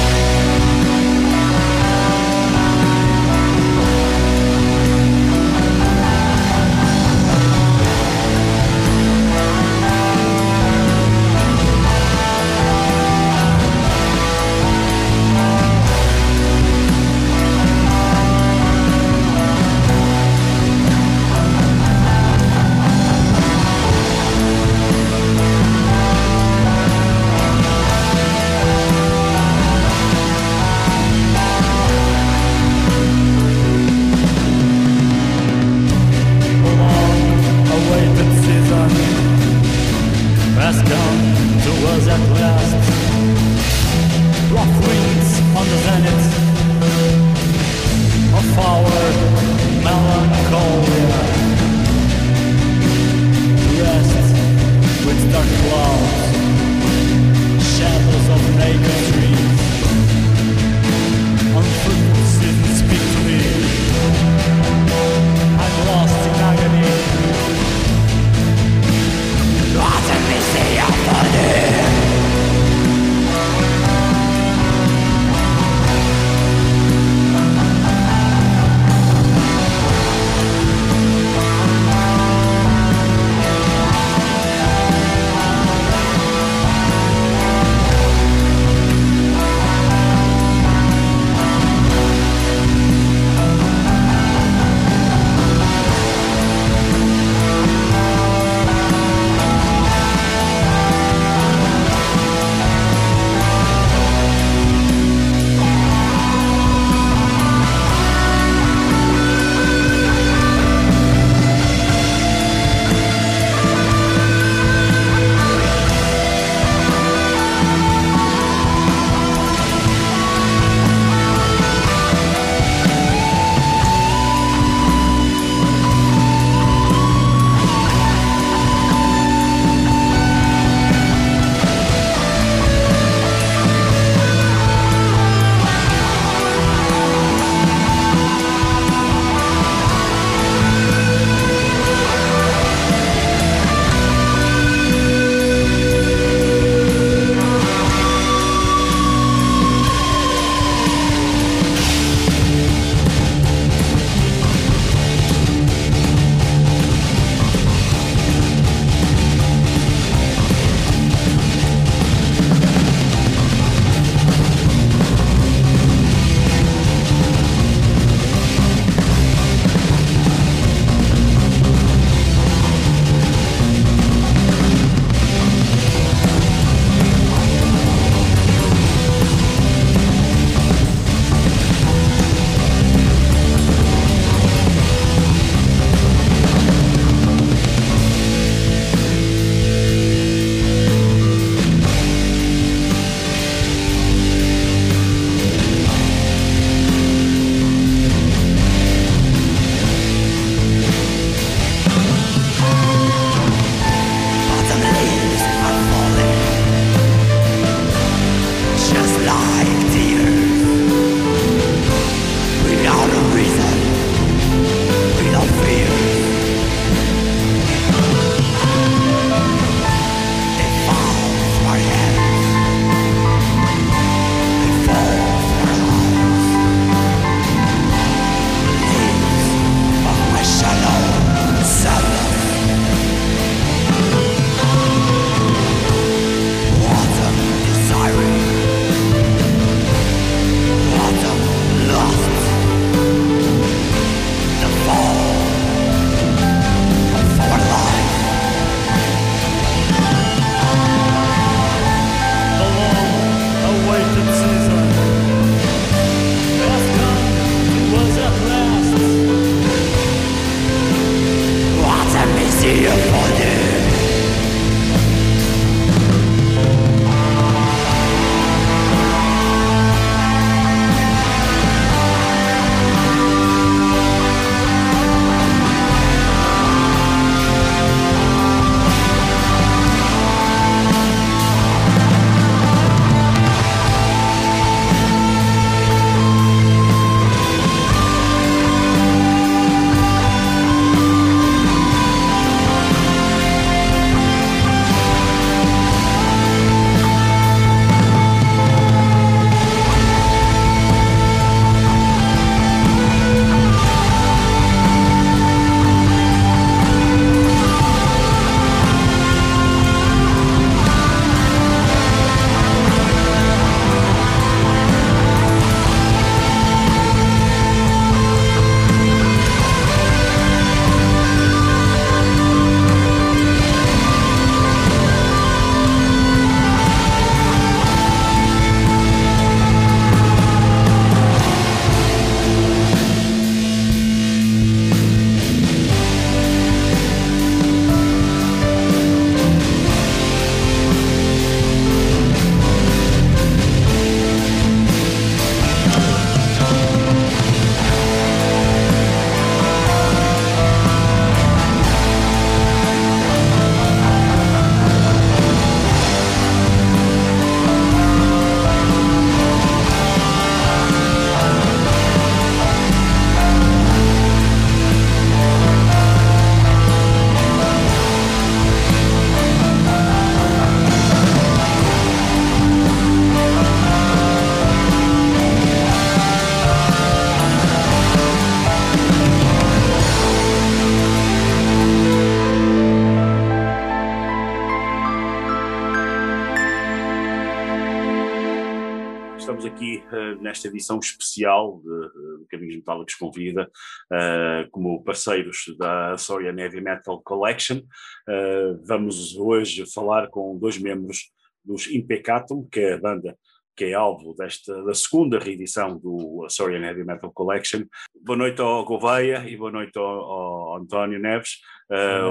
edição especial de, de Caminhos Metálicos Convida, uh, como parceiros da Açorian Heavy Metal Collection. Uh, vamos hoje falar com dois membros dos Impecatum, que é a banda que é alvo desta, da segunda reedição do Açorian Heavy Metal Collection. Boa noite ao Gouveia e boa noite ao, ao António Neves.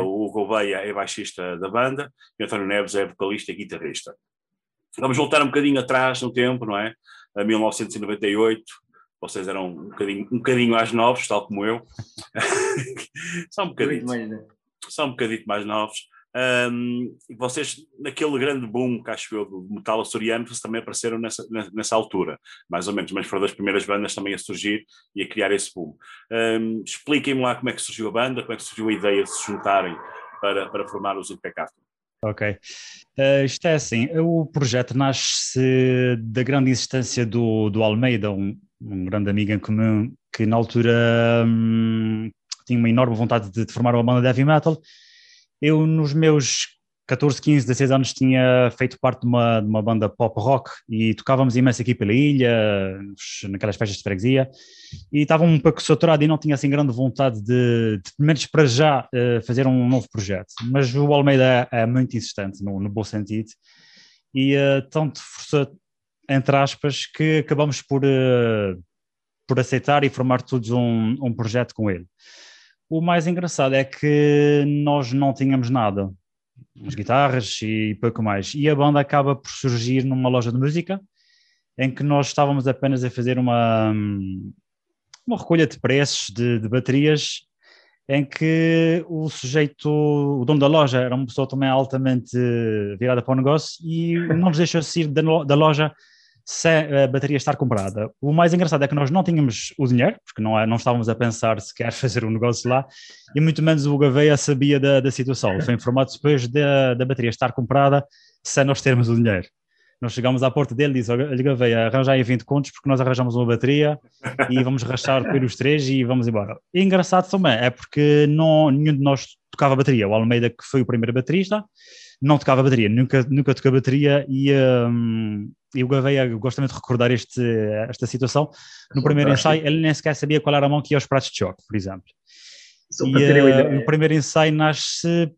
o Gouveia é baixista da banda e o António Neves é vocalista e guitarrista. Vamos voltar um bocadinho atrás no tempo, não é? A 1998, vocês eram um bocadinho, um bocadinho mais novos, tal como eu. Só um bocadinho. Um bocadinho mais novos. Um, vocês, naquele grande boom que acho eu do metal açoriano, vocês também apareceram nessa, nessa altura, mais ou menos, mas foram das primeiras bandas também a surgir e a criar esse boom. Um, Expliquem-me lá como é que surgiu a banda, como é que surgiu a ideia de se juntarem para, para formar os Impecatum. Ok. Uh, isto é assim, o projeto nasce da grande existência do, do Almeida, um, um grande amigo em comum, que na altura hum, tinha uma enorme vontade de, de, formar uma banda de heavy metal. Eu, nos meus 14, 15, 16 anos tinha feito parte de uma, de uma banda pop rock e tocávamos imenso aqui pela ilha, naquelas festas de freguesia, e estava um pouco saturado e não tinha assim grande vontade de, de pelo menos para já, uh, fazer um novo projeto. Mas o Almeida é, é muito insistente, no, no bom sentido, e uh, tanto força, entre aspas, que acabamos por, uh, por aceitar e formar todos um, um projeto com ele. O mais engraçado é que nós não tínhamos nada umas guitarras e pouco mais. E a banda acaba por surgir numa loja de música em que nós estávamos apenas a fazer uma, uma recolha de preços de, de baterias em que o sujeito, o dono da loja, era uma pessoa também altamente virada para o negócio e não nos deixou sair da loja sem a bateria estar comprada. O mais engraçado é que nós não tínhamos o dinheiro, porque não, é, não estávamos a pensar sequer fazer um negócio lá, e muito menos o Gaveia sabia da, da situação. Foi informado depois da, da bateria estar comprada, sem nós termos o dinheiro. Nós chegámos à porta dele e disse: Olha, Gaveia, arranja aí 20 contos, porque nós arranjamos uma bateria e vamos rachar pelos três e vamos embora. E engraçado também é porque não, nenhum de nós tocava bateria. O Almeida, que foi o primeiro baterista, não tocava bateria, nunca, nunca tocou bateria e, um, e o Gouveia gosta muito de recordar este, esta situação. No primeiro ensaio, ele nem sequer sabia qual era a mão que ia aos pratos de choque, por exemplo. Só e uh, o primeiro ensaio nasce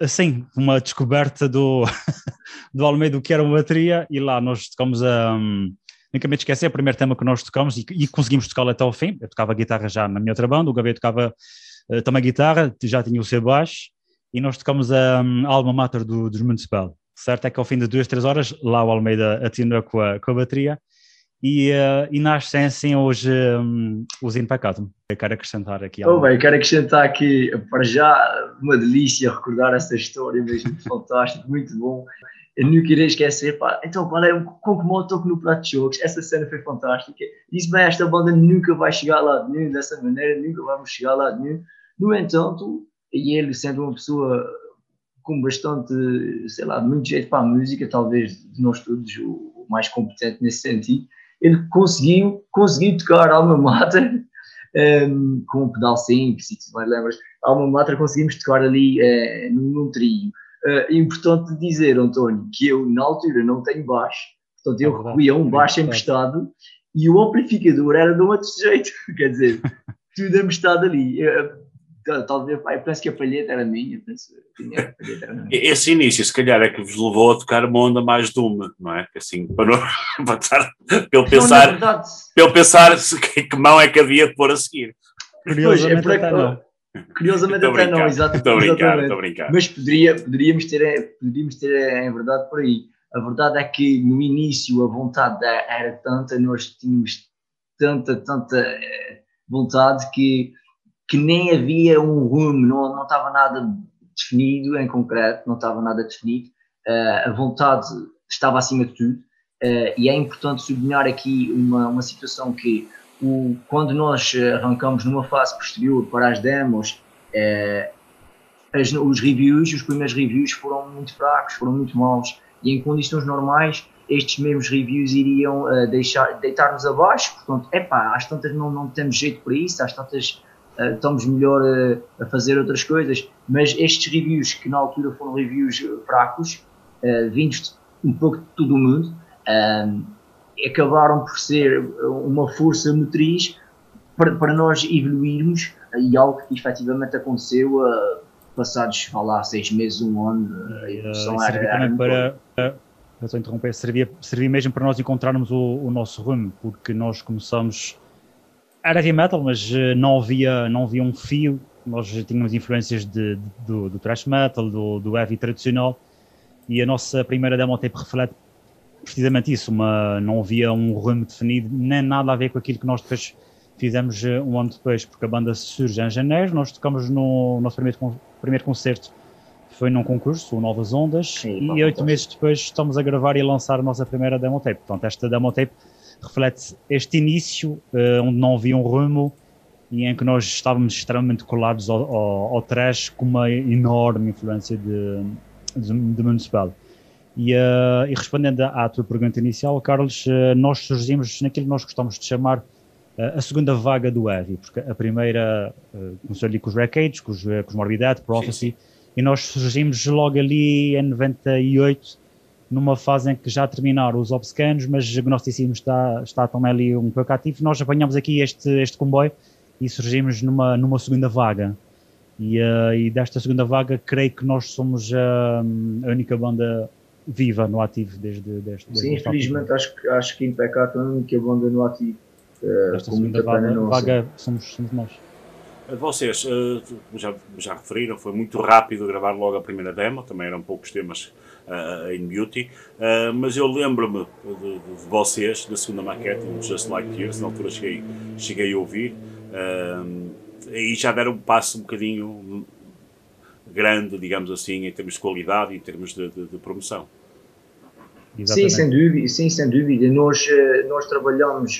assim, uma descoberta do, do Almeida do que era uma bateria e lá nós tocamos a... Um, nunca me esqueci, é o primeiro tema que nós tocamos e, e conseguimos tocá-lo até ao fim. Eu tocava guitarra já na minha outra banda, o Gouveia tocava uh, também guitarra, já tinha o seu baixo e nós tocamos a, um, alma mater do, dos Municipal. Certo é que ao fim de duas, três horas, lá o Almeida atinou com a, com a bateria e, uh, e nascem assim hoje um, os Impecatum. Eu quero acrescentar aqui algo. Oh, bem, quero acrescentar aqui, para já, uma delícia recordar essa história, mesmo fantástico, muito bom. Eu nunca irei esquecer, pá, então qual é, com que modo toco no prato de jogos? Essa cena foi fantástica. Disse bem, esta banda nunca vai chegar lá de nenhum dessa maneira, nunca vamos chegar lá de nenhum. No entanto, e ele sendo uma pessoa com bastante, sei lá, muito jeito para a música, talvez de nós todos o mais competente nesse sentido, ele conseguiu, conseguiu tocar Alma Mater um, com um pedal simples, se tu mais lembras, Alma Mater conseguimos tocar ali uh, num, num trio. Uh, é importante dizer, António, que eu na altura não tenho baixo, portanto eu é recolhia um baixo emprestado e o amplificador era de um outro jeito, quer dizer, tudo emprestado ali. Uh, talvez, eu penso que a palheta era minha, penso, tinha, era minha. Esse início, se calhar, é que vos levou a tocar uma onda mais uma, não é? Assim, para, não, para, estar, para eu pensar, não, para eu pensar que, que mão é que havia de pôr a seguir. Curiosamente, pois, é até não. Curiosamente até não, exato, estou a brincar, estou a brincar. Mas poderia, poderíamos, ter, poderíamos ter em verdade por aí. A verdade é que no início a vontade era tanta, nós tínhamos tanta, tanta eh, vontade que que nem havia um rumo, não, não estava nada definido em concreto, não estava nada definido, uh, a vontade estava acima de tudo, uh, e é importante sublinhar aqui uma, uma situação que o, quando nós arrancamos numa fase posterior para as demos, uh, as, os reviews, os primeiros reviews foram muito fracos, foram muito maus, e em condições normais estes mesmos reviews iriam deixar, deitar-nos abaixo, portanto, epá, às tantas não, não temos jeito para isso, às tantas uh, estamos melhor a, a, fazer outras coisas, mas estes reviews, que na altura foram reviews fracos, uh, vindos um pouco de todo o mundo, acabaram por ser uma força motriz para, para nós evoluirmos e algo que efetivamente aconteceu passados, vá lá, seis meses, um ano, a evolução Uh, era, servia era para, para eu interromper, servia, servia mesmo para nós encontrarmos o, o nosso rumo, porque nós começamos era heavy metal, mas eh, não havia, não havia um fio, nós tínhamos influências de, de- do, do thrash metal, do, do heavy tradicional, e a nossa primeira demo tape reflete precisamente isso, uma, não havia um rumo definido, nem nada a ver com aquilo que nós depois fizemos eh, um ano depois, porque a banda surge em janeiro, nós tocamos no nosso primeiro, primeiro concerto, foi num concurso, o Novas Ondas, Sim, e oito meses depois estamos a gravar e a lançar a nossa primeira demo tape. Portanto, esta demo tape reflete este início, eh, onde não havia um rumo e em que nós estávamos extremamente colados ao, ao, ao trash com uma enorme influência de, de, de Municipal. E, eh, e respondendo à tua pergunta inicial, Carlos, eh, nós surgimos naquilo que nós gostamos de chamar eh, a segunda vaga do heavy, porque a primeira começou ali com os Wreckage, com os, com os Prophecy, e nós surgimos logo ali em 98, numa fase em que já terminaram os obscanos, mas o gnosticismo está, está também ali um pouco ativo. Nós apanhamos aqui este, este comboio e surgimos numa, numa segunda vaga. E, eh, e desta segunda vaga, creio que nós somos a, a única banda viva no ativo desde, desde, desde Sim, infelizmente acho que, acho que Impecato é a única banda no ativo. Esta com segunda vaga, vaga somos, somos nós. Vocês eh, já, já referiram, foi muito rápido gravar logo a primeira demo, também eram poucos temas eh, em Beauty, eh, mas eu lembro-me de, de vocês, da segunda maquete, do Just Like Tears, na altura cheguei, cheguei a ouvir, eh, e já deram um passo um bocadinho grande, digamos assim, em termos de qualidade e em termos de, de- de promoção. Sim, sem dúvida, sim, sem dúvida. Nós, nós trabalhamos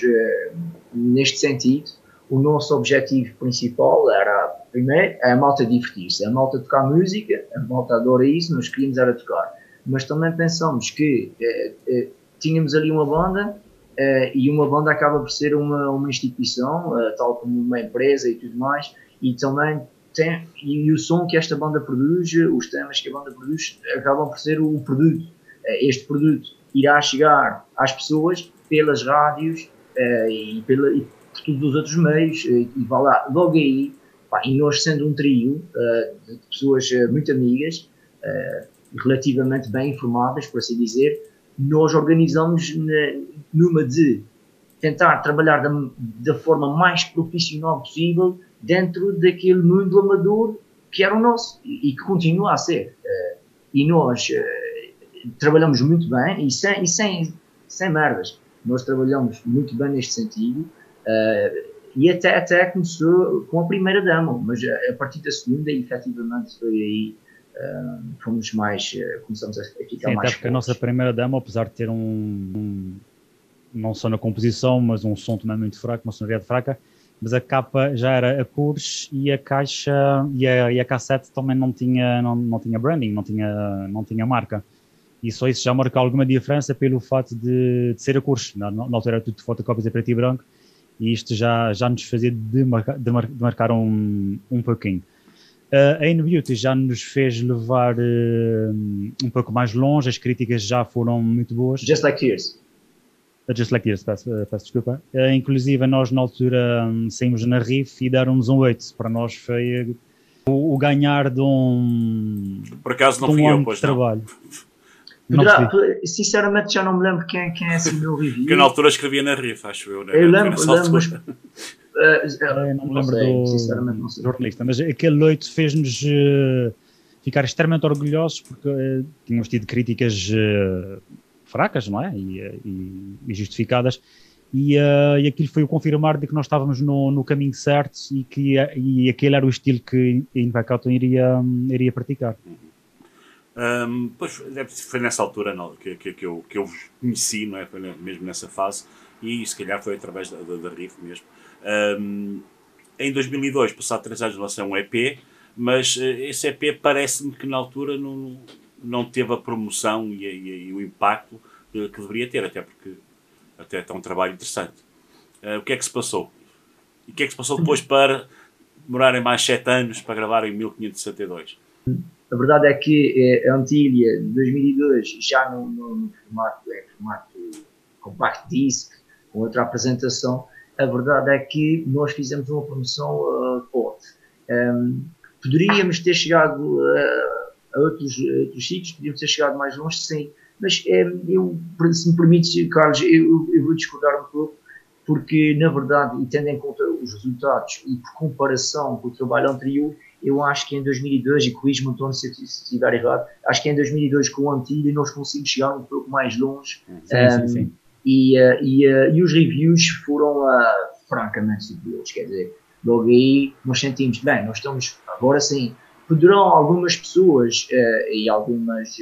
neste sentido. O nosso objetivo principal era, primeiro, a malta divertir-se, a malta tocar música, a malta adora isso, nós queríamos era tocar. Mas também pensamos que eh, eh, tínhamos ali uma banda eh, e uma banda acaba por ser uma, uma instituição, eh, tal como uma empresa e tudo mais, e também tem, e o som que esta banda produz, os temas que a banda produz, acabam por ser o produto. Eh, este produto irá chegar às pessoas pelas rádios eh, e, pela, e por todos os outros meios eh, e vá lá, logo aí, pá, e nós sendo um trio de pessoas muito amigas, relativamente bem informadas, por assim dizer, nós organizamos numa de tentar trabalhar da, da forma mais profissional possível dentro daquele mundo amador que era o nosso e, que continua a ser. Eh, e nós eh, trabalhamos muito bem e sem, e sem, sem merdas. Nós trabalhamos muito bem neste sentido eh, e até, até começou com a primeira demo, mas a, a partir da segunda, efetivamente, foi aí eh, fomos mais, eh, começamos a ficar Sim, mais até porque a nossa primeira demo, apesar de ter um, um- não só na composição, mas um som também muito fraco, uma sonoridade fraca, mas a capa já era a cores e a caixa e a, e a cassete também não tinha, não, não tinha branding, não tinha, não tinha marca. E só isso já marca alguma diferença pelo fato de, de ser a cores. Na, na altura era tudo de fotocópias a preto e branco e isto já, já nos fazia demarcar, demar, demarcar um, um pouquinho. Uh, a In Beauty já nos fez levar uh, um pouco mais longe, as críticas já foram muito boas. Just Like Tears. Uh, Just Like This, peço, uh, peço desculpa. Uh, inclusive, nós na altura um, saímos na RIF e deram-nos um 8. Para nós foi o, o ganhar de um, Por acaso de não um fui eu, pois trabalho. Não Poderá- sinceramente já não me lembro quem, quem é esse meu review. Que eu na altura escrevia na RIF, acho eu. né? Eu lembro, lembro, mas, eh, Eu não me lembro sei, do, sinceramente não sei. do jornalista, mas aquele 8 fez-nos eh, ficar extremamente orgulhosos porque eh, tínhamos tido críticas eh, fracas, não é? E, eh, e- e justificadas. E, eh, e aquilo foi o confirmar de que nós estávamos no, no caminho certo e que eh, e aquele era o estilo que a Invacauton iria, iria praticar. Ahm, pois deve- foi nessa altura não, que, que, que eu, que eu vos conheci, não é? Foi mesmo nessa fase, e se calhar foi através da, da, da RIF mesmo. Ahm, em 2002, passado três anos, lancei um EP, mas eh, esse EP parece-me que na altura não, não teve a promoção e, e- e o impacto que, que deveria ter, até porque até está um trabalho interessante. Ah, o que é que se passou? E o que é que se passou depois para demorarem mais sete anos para gravar em 1562? A verdade é que eh, a Antília de 2002, já no, no, formato, em formato compact disc, com outra apresentação. A verdade é que nós fizemos uma promoção uh, forte. Um, poderíamos ter chegado uh, a outros, outros sítios, podíamos ter chegado mais longe, sim. Mas um, eu, se me permites, Carlos, eu, eu vou discordar um pouco, porque na verdade, e tendo em conta os resultados e por comparação com o trabalho anterior, eu acho que em 2002, e corrijo-me António se estiver errado, acho que em 2002 com o Antilha nós conseguimos chegar um pouco mais longe. Sim, um, sim, sim. E, uh, e, uh, e os reviews foram uh, francamente superiores, quer dizer, logo aí nós sentimos, bem, nós estamos, agora sim, poderão algumas pessoas e algumas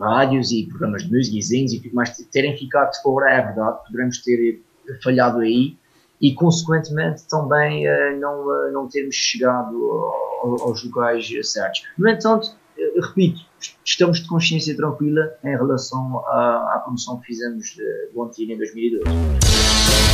rádios e programas de música e tudo mais terem ficado fora, é verdade, poderemos ter falhado aí, e, consequentemente, também uh, não, uh, não termos chegado ao, aos locais certos. No entanto, uh, repito, estamos de consciência tranquila em relação à, à promoção que fizemos do Antigo em 2012.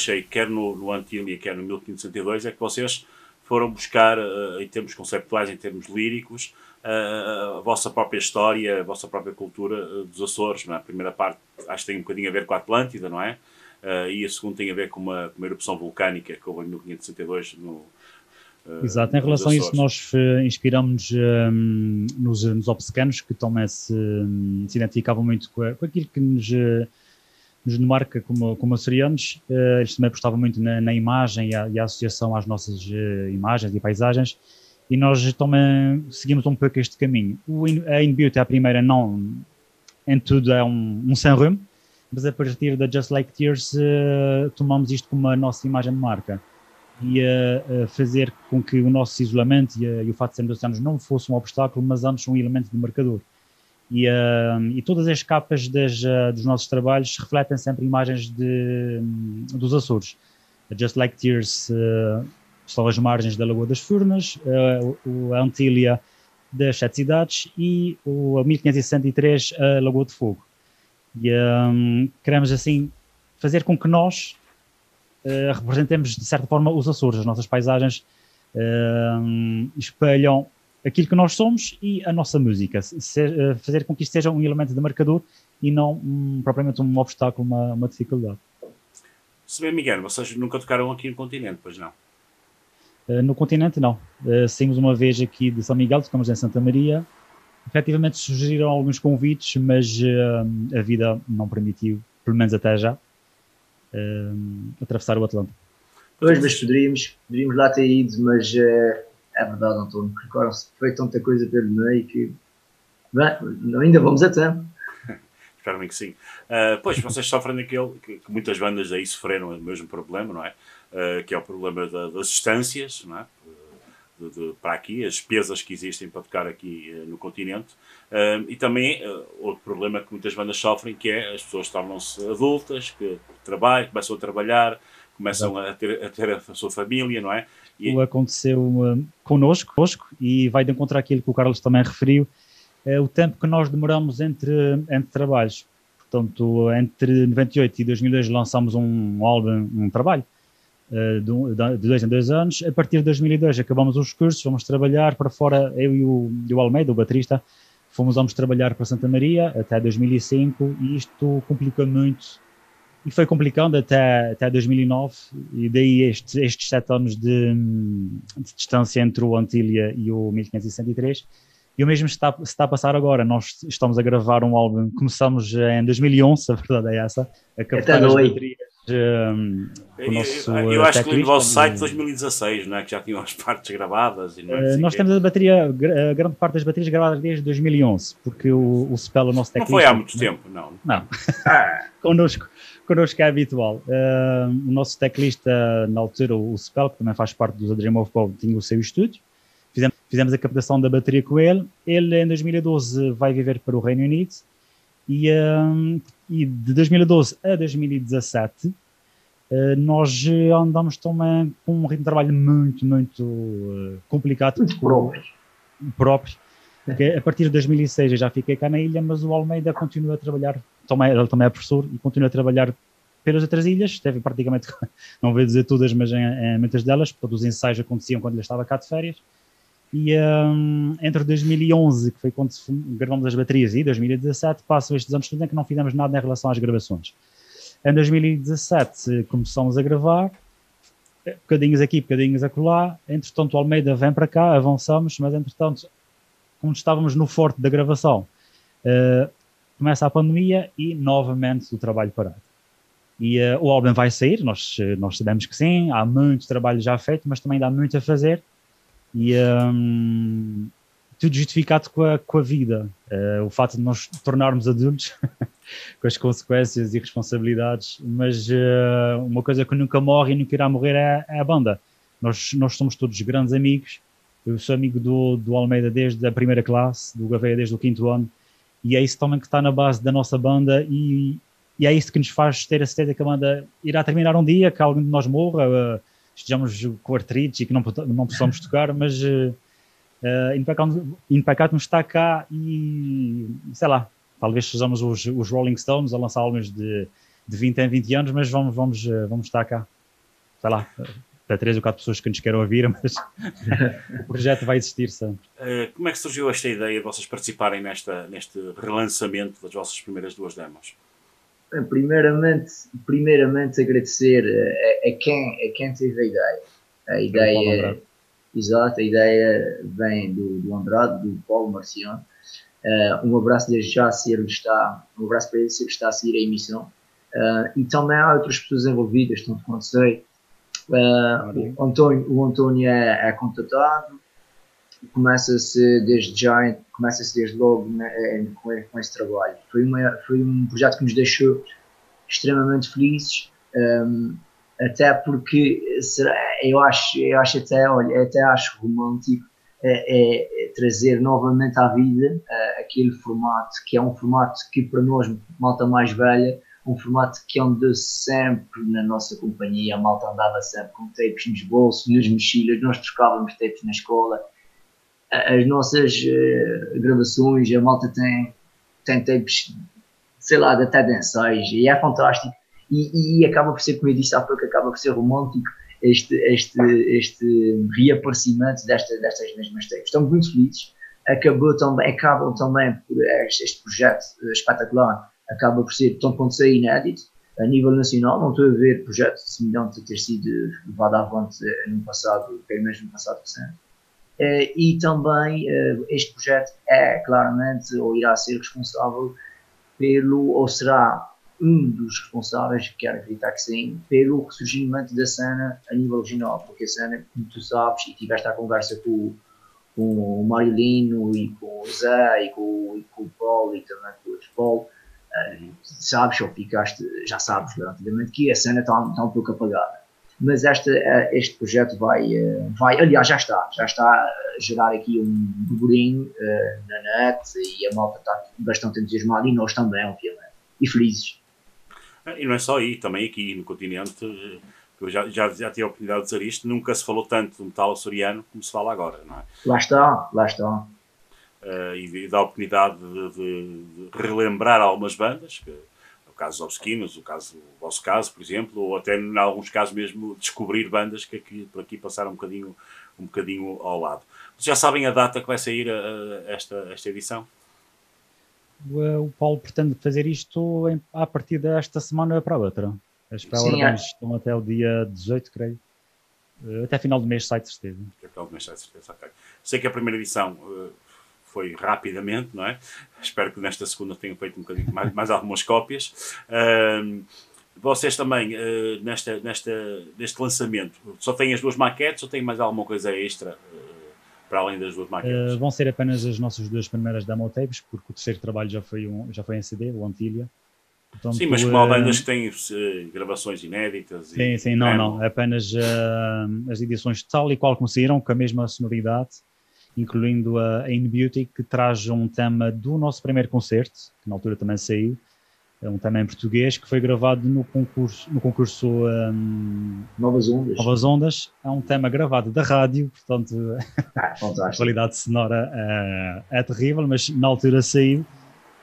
Achei, quer no, no Antília, quer no 1562, é que vocês foram buscar, uh, em termos conceptuais, em termos líricos, uh, a vossa própria história, a vossa própria cultura uh, dos Açores. Não é? A primeira parte acho que tem um bocadinho a ver com a Atlântida, não é? e a segunda tem a ver com uma, com uma erupção vulcânica que houve em 1562 no, Exato, em relação a isso, nós inspiramos um, nos, nos obcecanos que também se, se identificavam muito com aquilo que nos, uh, nos marca como, como açorianos. Uh, eles também apostavam muito na, na imagem e a, e a, associação às nossas imagens e paisagens. E nós também seguimos um pouco este caminho. O, a In Beauty, a primeira, não em tudo é um, um sem rumo, mas a partir da Just Like Tears tomamos isto como a nossa imagem de marca e a, fazer com que o nosso isolamento e, e o fato de sermos oceanos não fosse um obstáculo, mas antes um elemento de marcador. E, uh, e todas as capas das, uh, dos nossos trabalhos refletem sempre imagens de, dos Açores. Just Like Tears uh, estão às margens da Lagoa das Furnas, uh, a Antília das Sete Cidades e o 1563 a Lagoa de Fogo. E um, queremos assim fazer com que nós representemos de certa forma os Açores, as nossas paisagens uh, espelham aquilo que nós somos e a nossa música, se, uh, fazer com que isto seja um elemento de marcador e não um, propriamente um obstáculo, uma, uma dificuldade. Se bem, Miguel, vocês nunca tocaram aqui no continente, pois não? no continente, não. Uh, saímos uma vez aqui de São Miguel, tocamos em Santa Maria. Efetivamente surgiram alguns convites, mas a vida não permitiu, pelo menos até já uh, atravessar o Atlântico. Pois, mas poderíamos, poderíamos lá ter ido, mas uh, é verdade, António, recordaram-se foi tanta coisa pelo meio que bem, ainda vamos a tempo. Espero bem que sim. Uh, pois, vocês sofrem daquele que, que, muitas bandas aí sofreram o mesmo problema, não é? Uh, que é o problema da, das distâncias, não é? De, de, para aqui, as despesas que existem para tocar aqui uh, no continente. Uh, e também uh, outro problema que muitas bandas sofrem, que é as pessoas tornam-se adultas, que trabalham, começam a trabalhar, começam a ter, a ter, a sua família, não é? E... O aconteceu uh, connosco, connosco, e vai de encontrar aquilo que o Carlos também referiu, é o tempo que nós demoramos entre, entre trabalhos. Portanto, entre 98 e 2002 lançámos um álbum, um trabalho, eh, de, dois em dois anos. A partir de 2002 acabamos os cursos, vamos trabalhar para fora, eu e o, e o Almeida, o baterista, fomos vamos trabalhar para Santa Maria até 2005 e isto complicou muito e foi complicando até, até 2009 e daí estes, estes sete anos de, de distância entre o Antília e o 1563 e o mesmo está, está a passar agora, nós estamos a gravar um álbum, começamos em 2011, a verdade é essa, a captar as baterias um, o nosso. Eu, eu acho que no vosso site 2016, não é? Que já tinham as partes gravadas. E uh, nós temos a bateria, a grande parte das baterias gravadas desde 2011, porque o, o Spell, o nosso teclista. Não foi há muito tempo, não. Não. Ah. connosco, connosco é habitual. Uh, o nosso teclista, na altura, o Spell, que também faz parte dos Dream of Bob, tinha o seu estúdio. Fizemos, fizemos a captação da bateria com ele. Ele, em 2012, vai viver para o Reino Unido e, um, e de 2012 a 2017 uh, nós andamos também com um ritmo de trabalho muito, muito uh, complicado. Muito próprio. próprio. Porque a partir de 2006 eu já fiquei cá na ilha, mas o Almeida continua a trabalhar, também, ele também é professor e continua a trabalhar pelas outras ilhas, teve praticamente, não vou dizer todas, mas em, em muitas delas, todos os ensaios aconteciam quando ele estava cá de férias. E um, entre 2011, que foi quando gravamos as baterias, e 2017, passam estes anos todos em que não fizemos nada em relação às gravações. Em 2017 começamos a gravar, bocadinhos aqui, bocadinhos acolá. Entretanto, o Almeida vem para cá, avançamos, mas entretanto, como estávamos no forte da gravação, uh, começa a pandemia e novamente o trabalho parado. E uh, o álbum vai sair, nós, nós sabemos que sim, há muito trabalho já feito, mas também dá muito a fazer e um, tudo justificado com a, com a vida. Uh, o fato de nós tornarmos adultos, com as consequências e responsabilidades, mas uh, uma coisa que nunca morre e nunca irá morrer é, é, a banda. Nós, nós somos todos grandes amigos. Eu sou amigo do, do Almeida desde a primeira classe, do Gouveia desde o quinto ano, e é isso também que está na base da nossa banda e, e é isso que nos faz ter a certeza que a banda irá terminar um dia, que alguém de nós morra, uh, estejamos com artrites e que não, não possamos tocar, mas uh, Impeccatum está cá e, sei lá, talvez sejamos os, os Rolling Stones a lançar álbuns de de 20 em 20 anos, mas vamos, vamos, eh, vamos estar cá. Sei lá, para três ou quatro pessoas que nos queiram ouvir, mas o projeto vai existir sempre. Uh, como é que surgiu esta ideia de vocês participarem nesta, neste relançamento das vossas primeiras duas demos? Bem, Primeiramente, primeiramente agradecer a, a quem, a quem teve a ideia. A ideia, exato, a ideia vem do, do Andrade, do Paulo Marciano. Uh, um abraço desde já se ele está, um abraço para ele se ele está a seguir a emissão. Uh, e também há outras pessoas envolvidas, tanto quanto sei. Uh, o António, o António é, é contatado, começa-se desde já, começa-se desde logo né, eh, com, com esse trabalho. Foi, uma, foi um projeto que nos deixou extremamente felizes, um, até porque será, eu, acho, eu acho até, olha, até acho romântico é, é trazer novamente à vida eh, aquele formato que é um formato que para nós, malta mais velha, um formato que andou sempre na nossa companhia, a malta andava sempre com tapes nos bolsos, nas mochilas, nós trocávamos tapes na escola, as nossas eh, gravações, a malta tem, tem tapes, sei lá, até de ensaios, e é fantástico. E, e acaba por ser, como eu disse há pouco, acaba por ser romântico este, este, este reaparecimento desta, destas mesmas tapes. Estamos muito felizes. Acabou também, acabam também por este, este projeto eh, espetacular, acaba por ser, tão quanto sei, inédito a nível nacional. Não estou a ver projeto semelhante a ter sido levado avante eh, no passado, pelo menos no passado recente. Eh, e também eh, este projeto é claramente ou irá ser responsável pelo, ou será um dos responsáveis, quero acreditar que sim, pelo ressurgimento da cena a nível regional, porque a cena, como tu sabes, e tiveste a conversa com, com o Marilino e com o Zé e com, e com o Paulo e também com o Paulo, eh, sabes, ou ficaste, já sabes garantidamente que a cena está, está um pouco apagada mas esta, eh, este projeto vai, eh, vai, aliás, já está, já está a gerar aqui um burburinho eh, na net e a malta está bastante entusiasmada e nós também, obviamente, e felizes. E não é só aí, também aqui no continente, que eu já, já, já tive a oportunidade de dizer isto, nunca se falou tanto do metal açoriano como se fala agora, não é? Lá está, lá está. Eh, e, e dá a oportunidade de, de- de relembrar algumas bandas, que, caso dos Obsquinos, o, caso, o vosso caso, por exemplo, ou até em alguns casos mesmo descobrir bandas que aqui, por aqui passaram um bocadinho, um bocadinho ao lado. Vocês já sabem a data que vai sair eh, esta, esta edição? O, eh, o Paulo pretende fazer isto em, a partir desta semana para a outra. As pré-ordens estão até o dia 18, creio. Eh, Até final do mês sai de certeza. Que é pelo menos tenho certeza, ok. Sei que a primeira edição eh, foi rapidamente, não é? Espero que nesta segunda tenham feito um bocadinho mais, mais algumas cópias. Vocês também, eh, nesta, nesta, neste lançamento, só têm as duas maquetes ou têm mais alguma coisa extra eh, para além das duas maquetes? Eh, vão ser apenas as nossas duas primeiras demo tapes, porque o terceiro trabalho já foi, um, já foi em CD, o Antilha. Portanto, Sim, mas como há eh, bandas que têm eh, gravações inéditas. Sim, e, sim, não, demo. não. Apenas as edições tal e qual saíram, com a mesma sonoridade, incluindo a In Beauty, que traz um tema do nosso primeiro concerto, que na altura também saiu, é um tema em português, que foi gravado no concurso, no concurso ahm, Novas ondas. Novas Ondas. É um tema gravado da rádio, portanto Ah, a fantástico. qualidade sonora eh, é terrível, mas na altura saiu.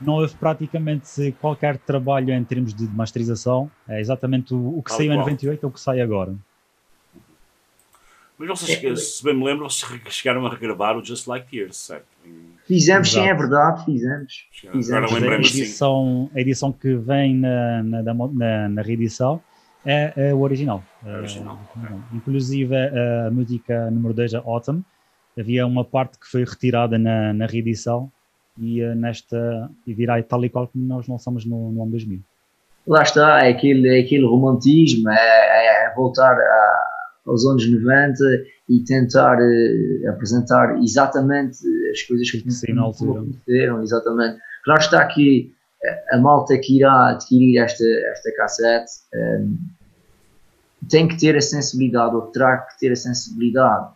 Não houve praticamente qualquer trabalho em termos de masterização. É exatamente o, o que Tal saiu em qual. 98 é o que sai agora. Mas vocês, se bem me lembro, vocês chegaram a regravar o Just Like Tears, certo? Em- Fizemos, sim, é Exato. verdade, fizemos. Agora Fizemos. A lembrei-me assim. edição, a edição que vem na, na, na, na reedição é, é o original. É original, Eh, ok. Inclusive a música número 2, a Autumn, havia uma parte que foi retirada na, na reedição e eh, nesta e virá tal e qual como nós lançamos no, no ano 2000. Lá está, é aquele, é aquele romantismo, é, é voltar a- aos anos 90 e tentar eh, apresentar exatamente as coisas que, aconteceram, exatamente. Claro está que eh, a malta que irá adquirir esta, esta cassete eh, tem que ter a sensibilidade, ou terá que ter a sensibilidade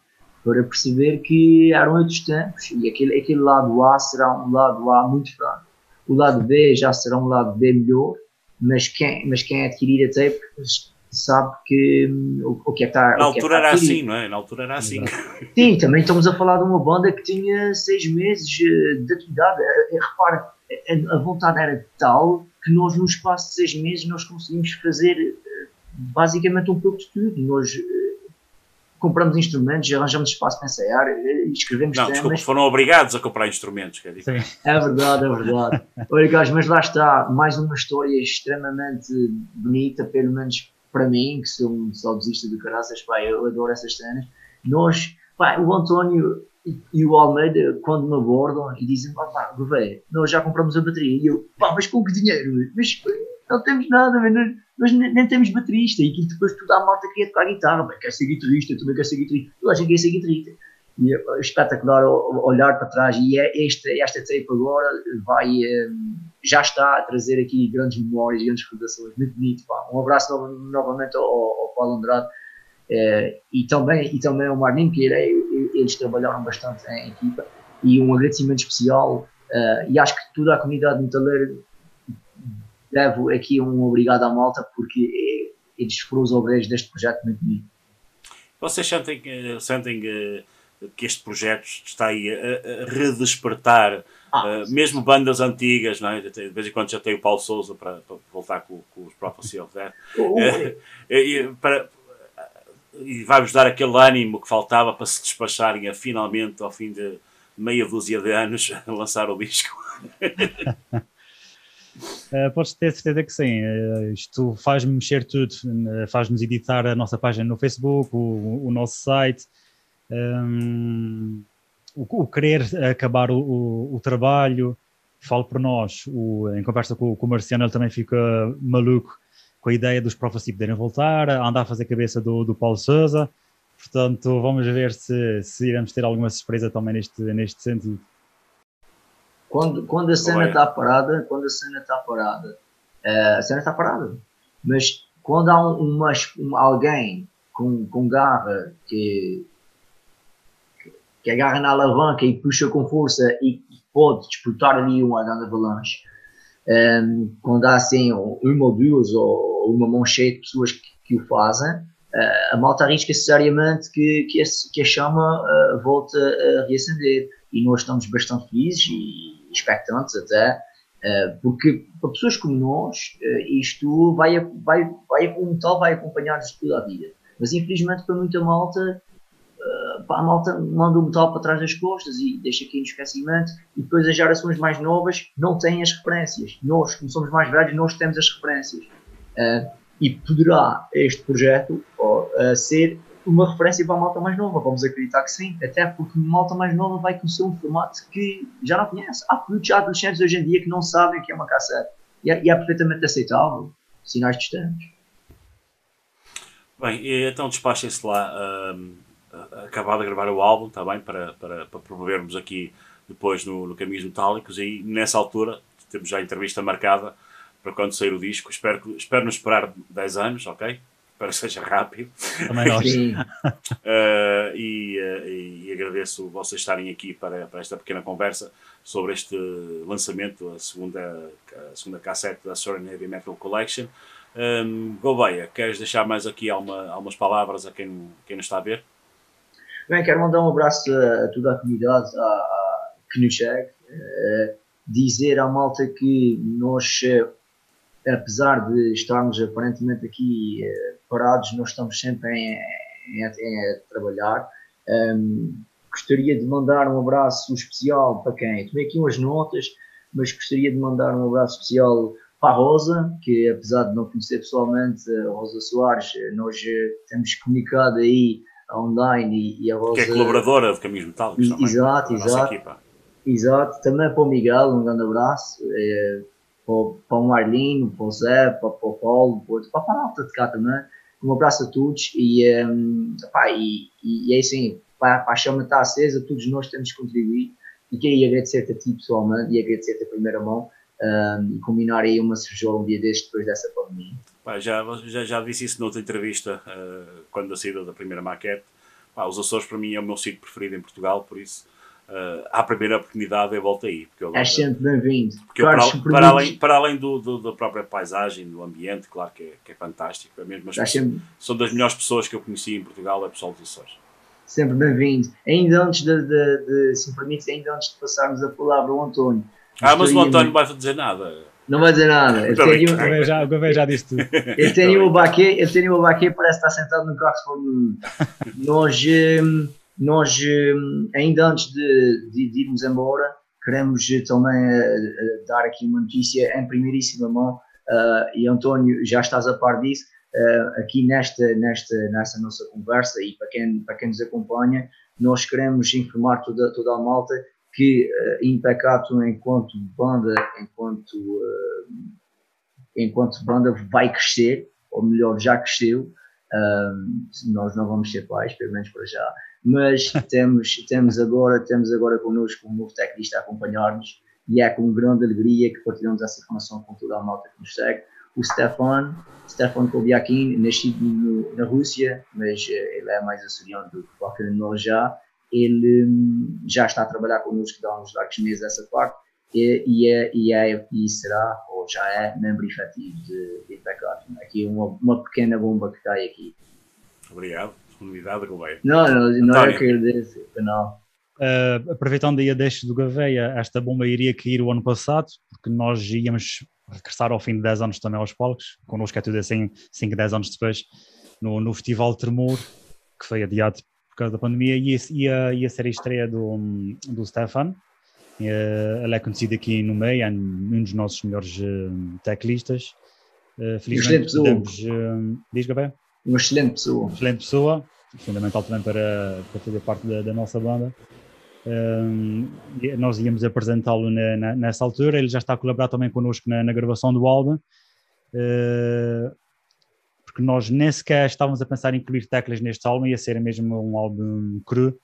para perceber que eram outros tempos e aquele, aquele lado A será um lado A muito fraco. O lado B já será um lado B melhor, mas quem, mas quem adquirir a tape sabe que hum, o, o que é que está Na é que altura está era adquirido. assim, não é? Na altura era assim. Sim, também estamos a falar de uma banda que tinha seis meses eh, de atividade. Eh, eh, Repara, a, a vontade era tal que nós, no espaço de seis meses, nós conseguimos fazer basicamente um pouco de tudo. Nós compramos instrumentos, arranjamos espaço para ensaiar, escrevemos Não, temas. desculpa, foram obrigados a comprar instrumentos, quer dizer. Sim. É verdade, é verdade. Olha, gajos, mas lá está, mais uma história extremamente bonita, pelo menos para mim, que sou um saudosista do caraças, pá, eu adoro essas cenas. Nós, pá, o António e, o Almeida, quando me abordam e dizem, pá, pá, Gouveia, nós já compramos a bateria. E eu, pá, mas com que dinheiro? Mas não temos nada, nós, nós nem, nem temos baterista. E depois tudo a malta queria tocar guitarra, pá, quer ser guitarrista, também quero ser guitarrista. Eu acho que quer ser guitarrista. É espetacular olhar para trás e é esta, esta tape agora vai, eh, já está a trazer aqui grandes memórias, grandes recordações, muito bonito, pá. um abraço nova- novamente ao, ao Paulo Andrade eh, e, também, e também ao Marnim, que ele- eles trabalharam bastante em equipa e um agradecimento especial eh, e acho que toda a comunidade metaleira devo aqui um obrigado à malta porque eh, eles foram os obreiros deste projeto muito bonito. Vocês sentem, sentem que este projeto está aí a, a redespertar, Ah, eh, mesmo bandas antigas, não é? de vez em quando já tem o Paulo Souza para, para voltar com, com os Prophecy of Death, o- Eh, e, para, e vai-vos dar aquele ânimo que faltava para se despacharem a finalmente, ao fim de meia dúzia de anos, lançar o disco. Uh, podes ter certeza que sim. Uh, isto faz-me mexer tudo, uh, faz-nos editar a nossa página no Facebook, o, o nosso site, um, o, o querer acabar o, o, o trabalho. Falo por nós, o, em conversa com, com o Marciano, ele também fica maluco com a ideia dos Prophecy poderem voltar, a andar a fazer a cabeça do, do Paulo Souza. Portanto, vamos ver se, se iremos ter alguma surpresa também neste, neste sentido. Quando, quando a cena está parada, quando a cena está parada, eh, a cena está parada. Mas quando há um, uma, um- alguém com, com garra que, que agarra na alavanca e puxa com força e, pode disputar ali uma grande avalanche, eh, quando há assim uma ou duas ou uma mão cheia de pessoas que, que o fazem, eh, a malta arrisca seriamente que, que, esse- que a chama eh, volte a reacender e nós estamos bastante felizes e expectantes até, eh, porque para pessoas como nós, isto vai, vai, vai, o metal vai acompanhar-nos toda a vida. Mas infelizmente para muita malta, pá, a malta manda o metal para trás das costas e deixa aqui no esquecimento e depois as gerações mais novas não têm as referências. Nós, como somos mais velhos, nós temos as referências. Eh, e poderá este projeto eh, ser uma referência para a malta mais nova, vamos acreditar que sim, até porque a malta mais nova vai conhecer um formato que já não conhece. Há há adolescentes hoje em dia que não sabem o que é uma cassete e é, e é perfeitamente aceitável, sinais distantes. Bem, então despachem-se lá, a- acabar de gravar o álbum, está bem, para, para, para promovermos aqui depois no, no Caminhos Metálicos e nessa altura temos já a entrevista marcada para quando sair o disco. Espero, espero nos esperar 10 anos, ok? Espero que seja rápido. Também nós. Sim, Uh, e, uh, e- e agradeço vocês estarem aqui para, para esta pequena conversa sobre este lançamento, a segunda, a segunda cassete da Soren Heavy Metal Collection. Um, Gouveia, queres deixar mais aqui alguma, algumas palavras a quem, quem nos está a ver? Bem, quero mandar um abraço a, a toda a comunidade a, a, que nos segue, eh, dizer à malta que nós, eh, apesar de estarmos aparentemente aqui eh, parados, nós estamos sempre em, em, em- a trabalhar. Ehm, gostaria de mandar um abraço especial para quem? Tomei aqui umas notas, mas gostaria de mandar um abraço especial para a Rosa, que apesar de não conhecer pessoalmente a Rosa Soares, eh, nós eh, temos comunicado aí online e, e a Rosa... Que é colaboradora de Caminhos Metálicos também. Exato, exato. equipa. Exato, também para o Miguel, um grande abraço, eh, para, o- para o Marlino, para o Zé, para, para o Paulo, para, para a malta de cá também, um abraço a todos e, eh, pá, e, e é assim, pá, pá, a chama está acesa, todos nós temos que contribuir e queria agradecer-te a ti pessoalmente e agradecer-te a primeira mão eh, e combinar aí uma cervejola um dia destes depois dessa pandemia. Pá, já, já, já disse isso noutra entrevista, uh, quando da saída da primeira maquete. Pá, os Açores para mim é o meu sítio preferido em Portugal, por isso, uh, à primeira oportunidade eu volto aí. Porque eu, És sempre bem-vindo. Para, para além, para além do, do- da própria paisagem, do ambiente, claro que é, que é fantástico, é mesmo, sempre, são das melhores pessoas que eu conheci em Portugal, é o pessoal dos Açores. sempre bem-vindo. Ainda antes de, de, de, se me permites, ainda antes de passarmos a palavra ao António. Ah, mas o António não vai dizer nada. Não vai dizer nada. Eu tenho, O Gouveia já, o já disse tudo. eu tenho o Baquet, eu tenho o Baquet, parece estar sentado no carro de Fórmula 1. Nós, hum, nós hum, ainda antes de, de, de irmos embora, queremos eh, também eh, dar aqui uma notícia em primeiríssima mão, ah, e António, já estás a par disso, ah, aqui nesta, nesta, nesta nossa conversa, e para quem, para quem nos acompanha, nós queremos informar toda, toda a malta que uh, Impecato, enquanto banda, enquanto, ah, enquanto banda vai crescer, ou melhor, já cresceu, um, nós não vamos ser pais, pelo menos para já, mas temos, temos, agora, temos agora connosco um novo tecnista a acompanhar-nos e é com grande alegria que partilhamos essa informação com toda a malta que nos segue. O Stefan, Stefan Kobiakin, nascido no, na Rússia, mas eh, ele é mais açoriano do que qualquer de nós já. Ele hum, já está a trabalhar connosco há uns largos meses essa parte e, e, é, e, é, e será, ou já é, membro efetivo de, de. Aqui uma, uma pequena bomba que cai aqui. Obrigado. Disponibilidade, Gouveia. Não, não, não António. é que agradeço, não. Uh, aproveitando aí a deixa do Gouveia, esta bomba iria cair o ano passado, porque nós íamos regressar ao fim de 10 anos também aos palcos, connosco é tudo assim 5, 10 anos depois, no, no Festival Tremor, que foi adiado causa da pandemia, e ia, ia ser a estreia do, do Stefan. Uh, ele é conhecido aqui no meio, é um dos nossos melhores uh, teclistas. Excelente pessoa. podemos, diz Gouveia? Uma excelente pessoa. excelente pessoa, fundamental também para, para fazer parte da, da nossa banda. Um, e nós íamos apresentá-lo nessa altura, ele já está a colaborar também connosco na, na gravação do álbum, uh, porque nós nem sequer estávamos a pensar em incluir teclas neste álbum, ia ser mesmo um álbum cru,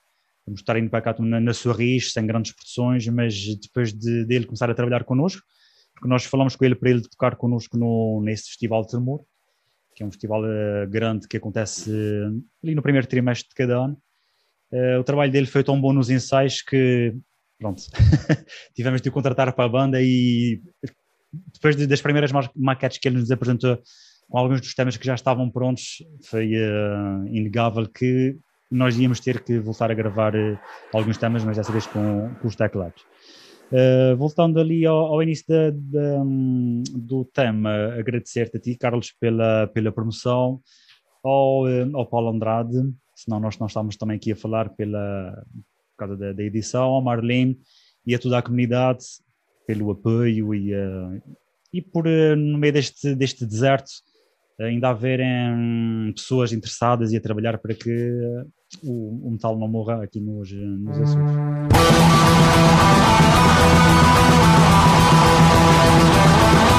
vamos estar indo para cá na, na raiz, sem grandes produções, mas depois de, dele começar a trabalhar connosco, porque nós falamos com ele para ele tocar connosco no, nesse festival de Tremor, que é um festival eh, grande que acontece eh, ali no primeiro trimestre de cada ano. Eh, o trabalho dele foi tão bom nos ensaios que, pronto, tivemos de o contratar para a banda e depois de- das primeiras ma- maquetes que ele nos apresentou com alguns dos temas que já estavam prontos, foi eh, inegável que nós íamos ter que voltar a gravar eh, alguns temas, mas dessa vez com, com os teclados. Uh, voltando ali ao, ao início hum, do tema, agradecer-te a ti, Carlos, pela, pela promoção, ao, ao Paulo Andrade, senão nós não estamos também aqui a falar pela, por causa da, da edição, ao Marlene e a toda a comunidade pelo apoio e, e por, no meio deste, deste deserto, ainda haverem pessoas interessadas e a trabalhar para que eh, o, o metal não morra aqui nos, nos Açores. Thank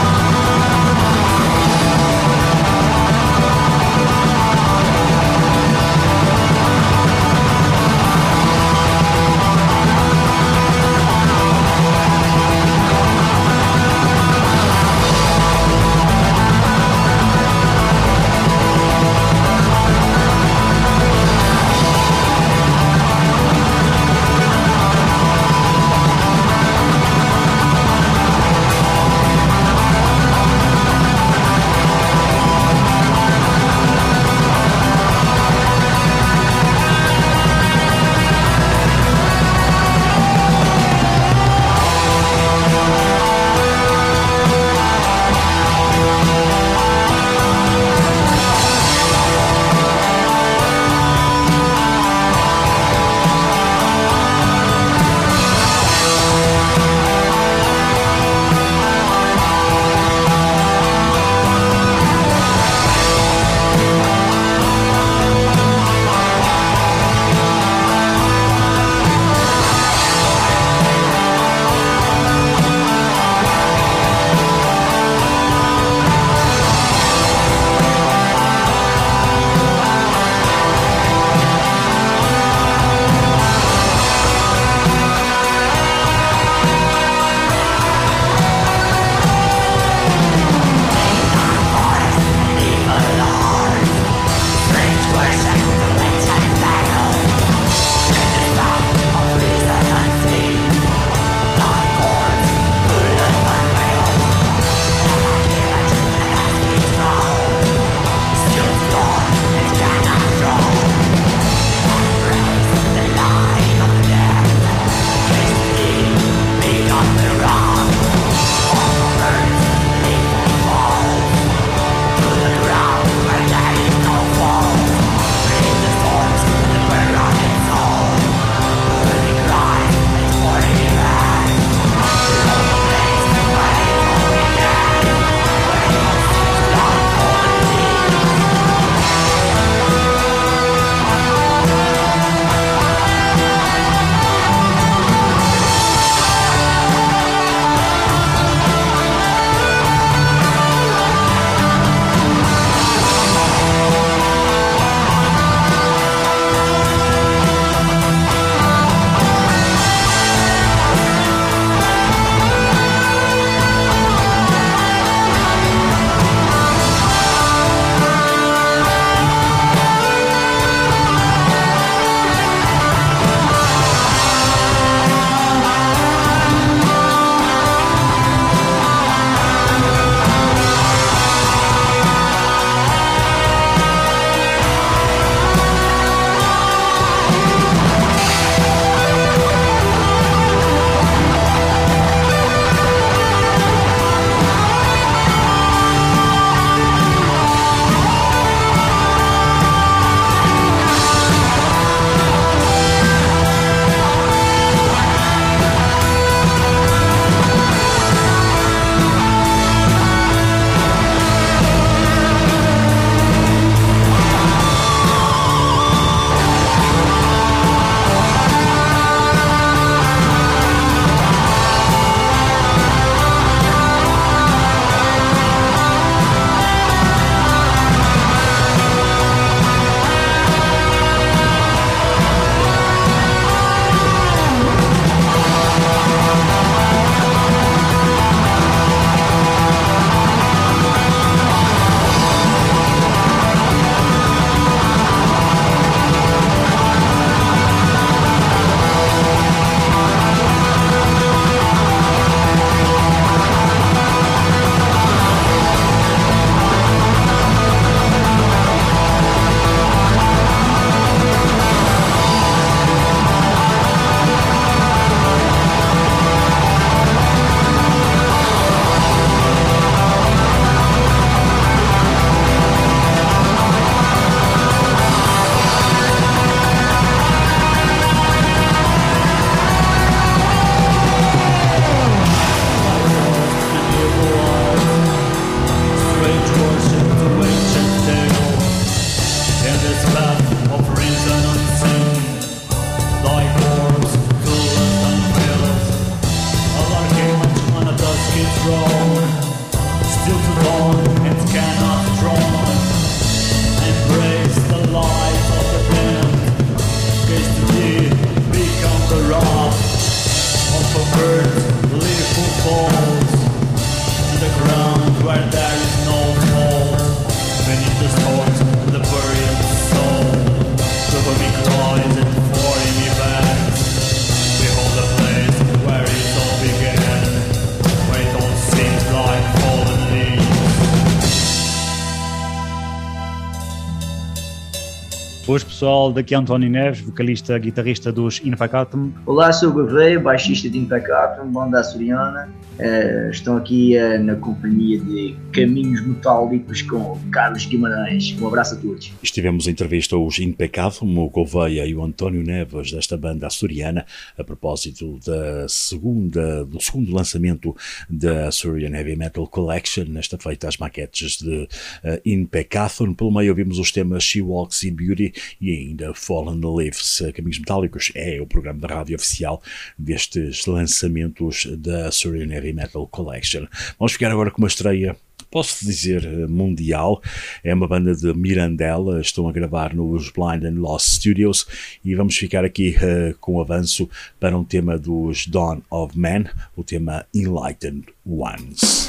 daqui é António Neves, vocalista, guitarrista dos Infacatum. Olá, sou o Gouveia, baixista de Impecatum, banda açoriana. Eh, estão aqui eh, na companhia de Caminhos Metálicos com Carlos Guimarães. Um abraço a todos. Estivemos em entrevista aos Impecável, o Gouveia e o António Neves desta banda açoriana a propósito da segunda, do segundo lançamento da Açorian Heavy Metal Collection, nesta feita às maquetes de uh, Impecathon. Pelo meio ouvimos os temas She Walks in Beauty e ainda Fallen Leaves. Caminhos Metálicos é o programa da rádio oficial destes lançamentos da Açorian Heavy Metal Collection. Vamos ficar agora com uma estreia posso dizer eh, mundial. É uma banda de Mirandela, estão a gravar nos Blind and Lost Studios e vamos ficar aqui uh, com o avanço para um tema dos Dawn of Man, o tema Enlightened Ones.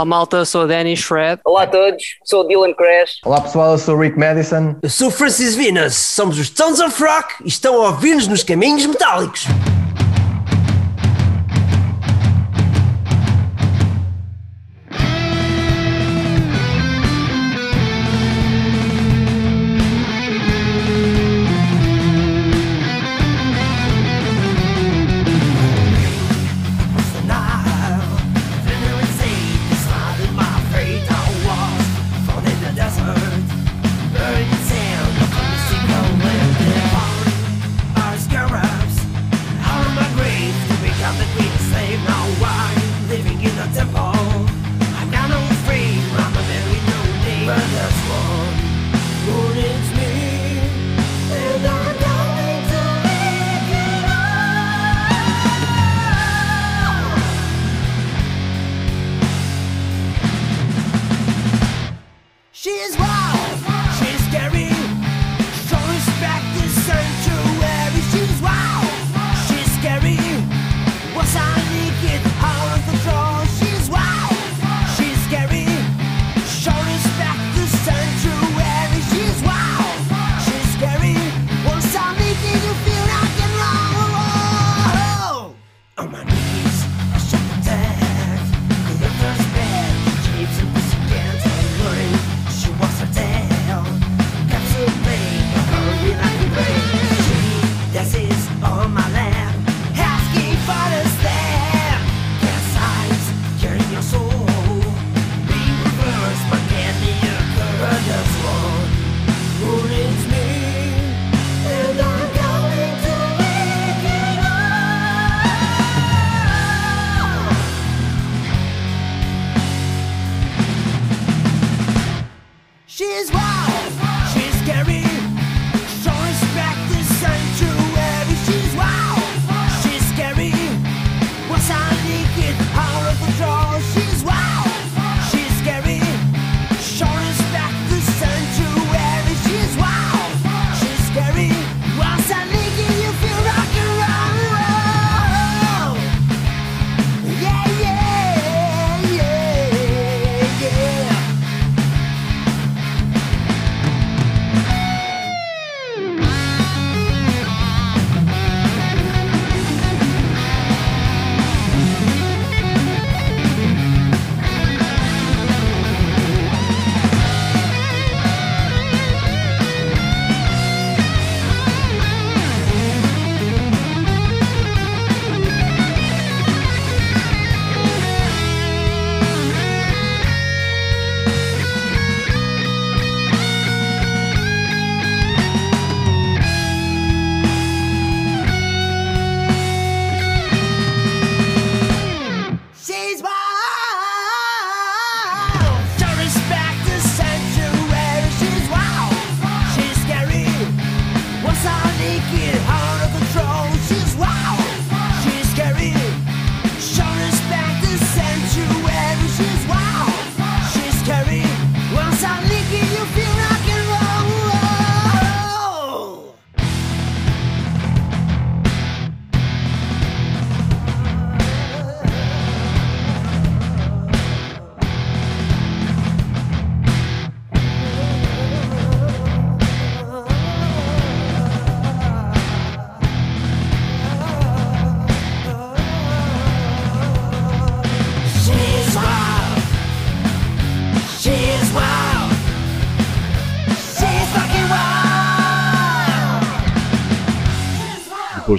Olá malta, sou o Danny Shred. Olá a todos, sou o Dylan Crash. Olá pessoal, eu sou o Rick Madison. Eu sou o Francis Venus, somos os Tons of Rock e estão a ouvir-nos nos caminhos metálicos.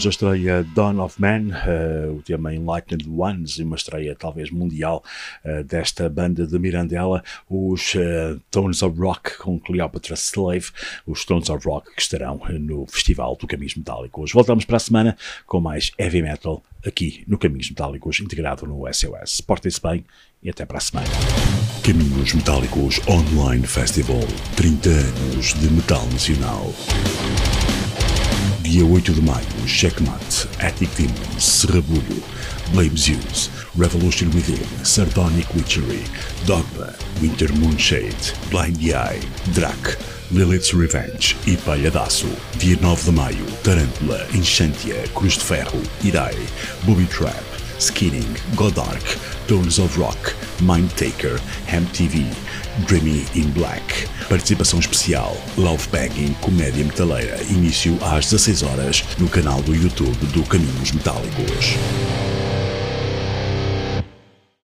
Da estreia Dawn of Man, uh, o tema Enlightened Ones, uma estreia talvez mundial uh, desta banda de Mirandela, os uh, Tones of Rock com Cleopatra Slave, os Tones of Rock que estarão no Festival do Caminhos Metálicos. Voltamos para a semana com mais heavy metal aqui no Caminhos Metálicos, integrado no SOS. Portem-se bem e até para a semana. Caminhos Metálicos Online Festival 30 anos de metal nacional. Dia 8 de maio, Checkmate, Attic Demons, Serrabulho, Blame Zeus, Revolution Within, Sardonic Witchery, Dogma, Winter Moonshade, Blind Eye, Drac, Lilith's Revenge e Palhadaço. Dia 9 de maio, Tarântula, Enchantia, Cruz de Ferro, Irai, Booby Trap, Skinning, Godark, Tones of Rock, Mind Taker, Ham TV, Dreamy in Black. Participação especial, Love Banging, Comédia Metaleira. Início às 16 horas no canal do YouTube do Caminhos Metálicos.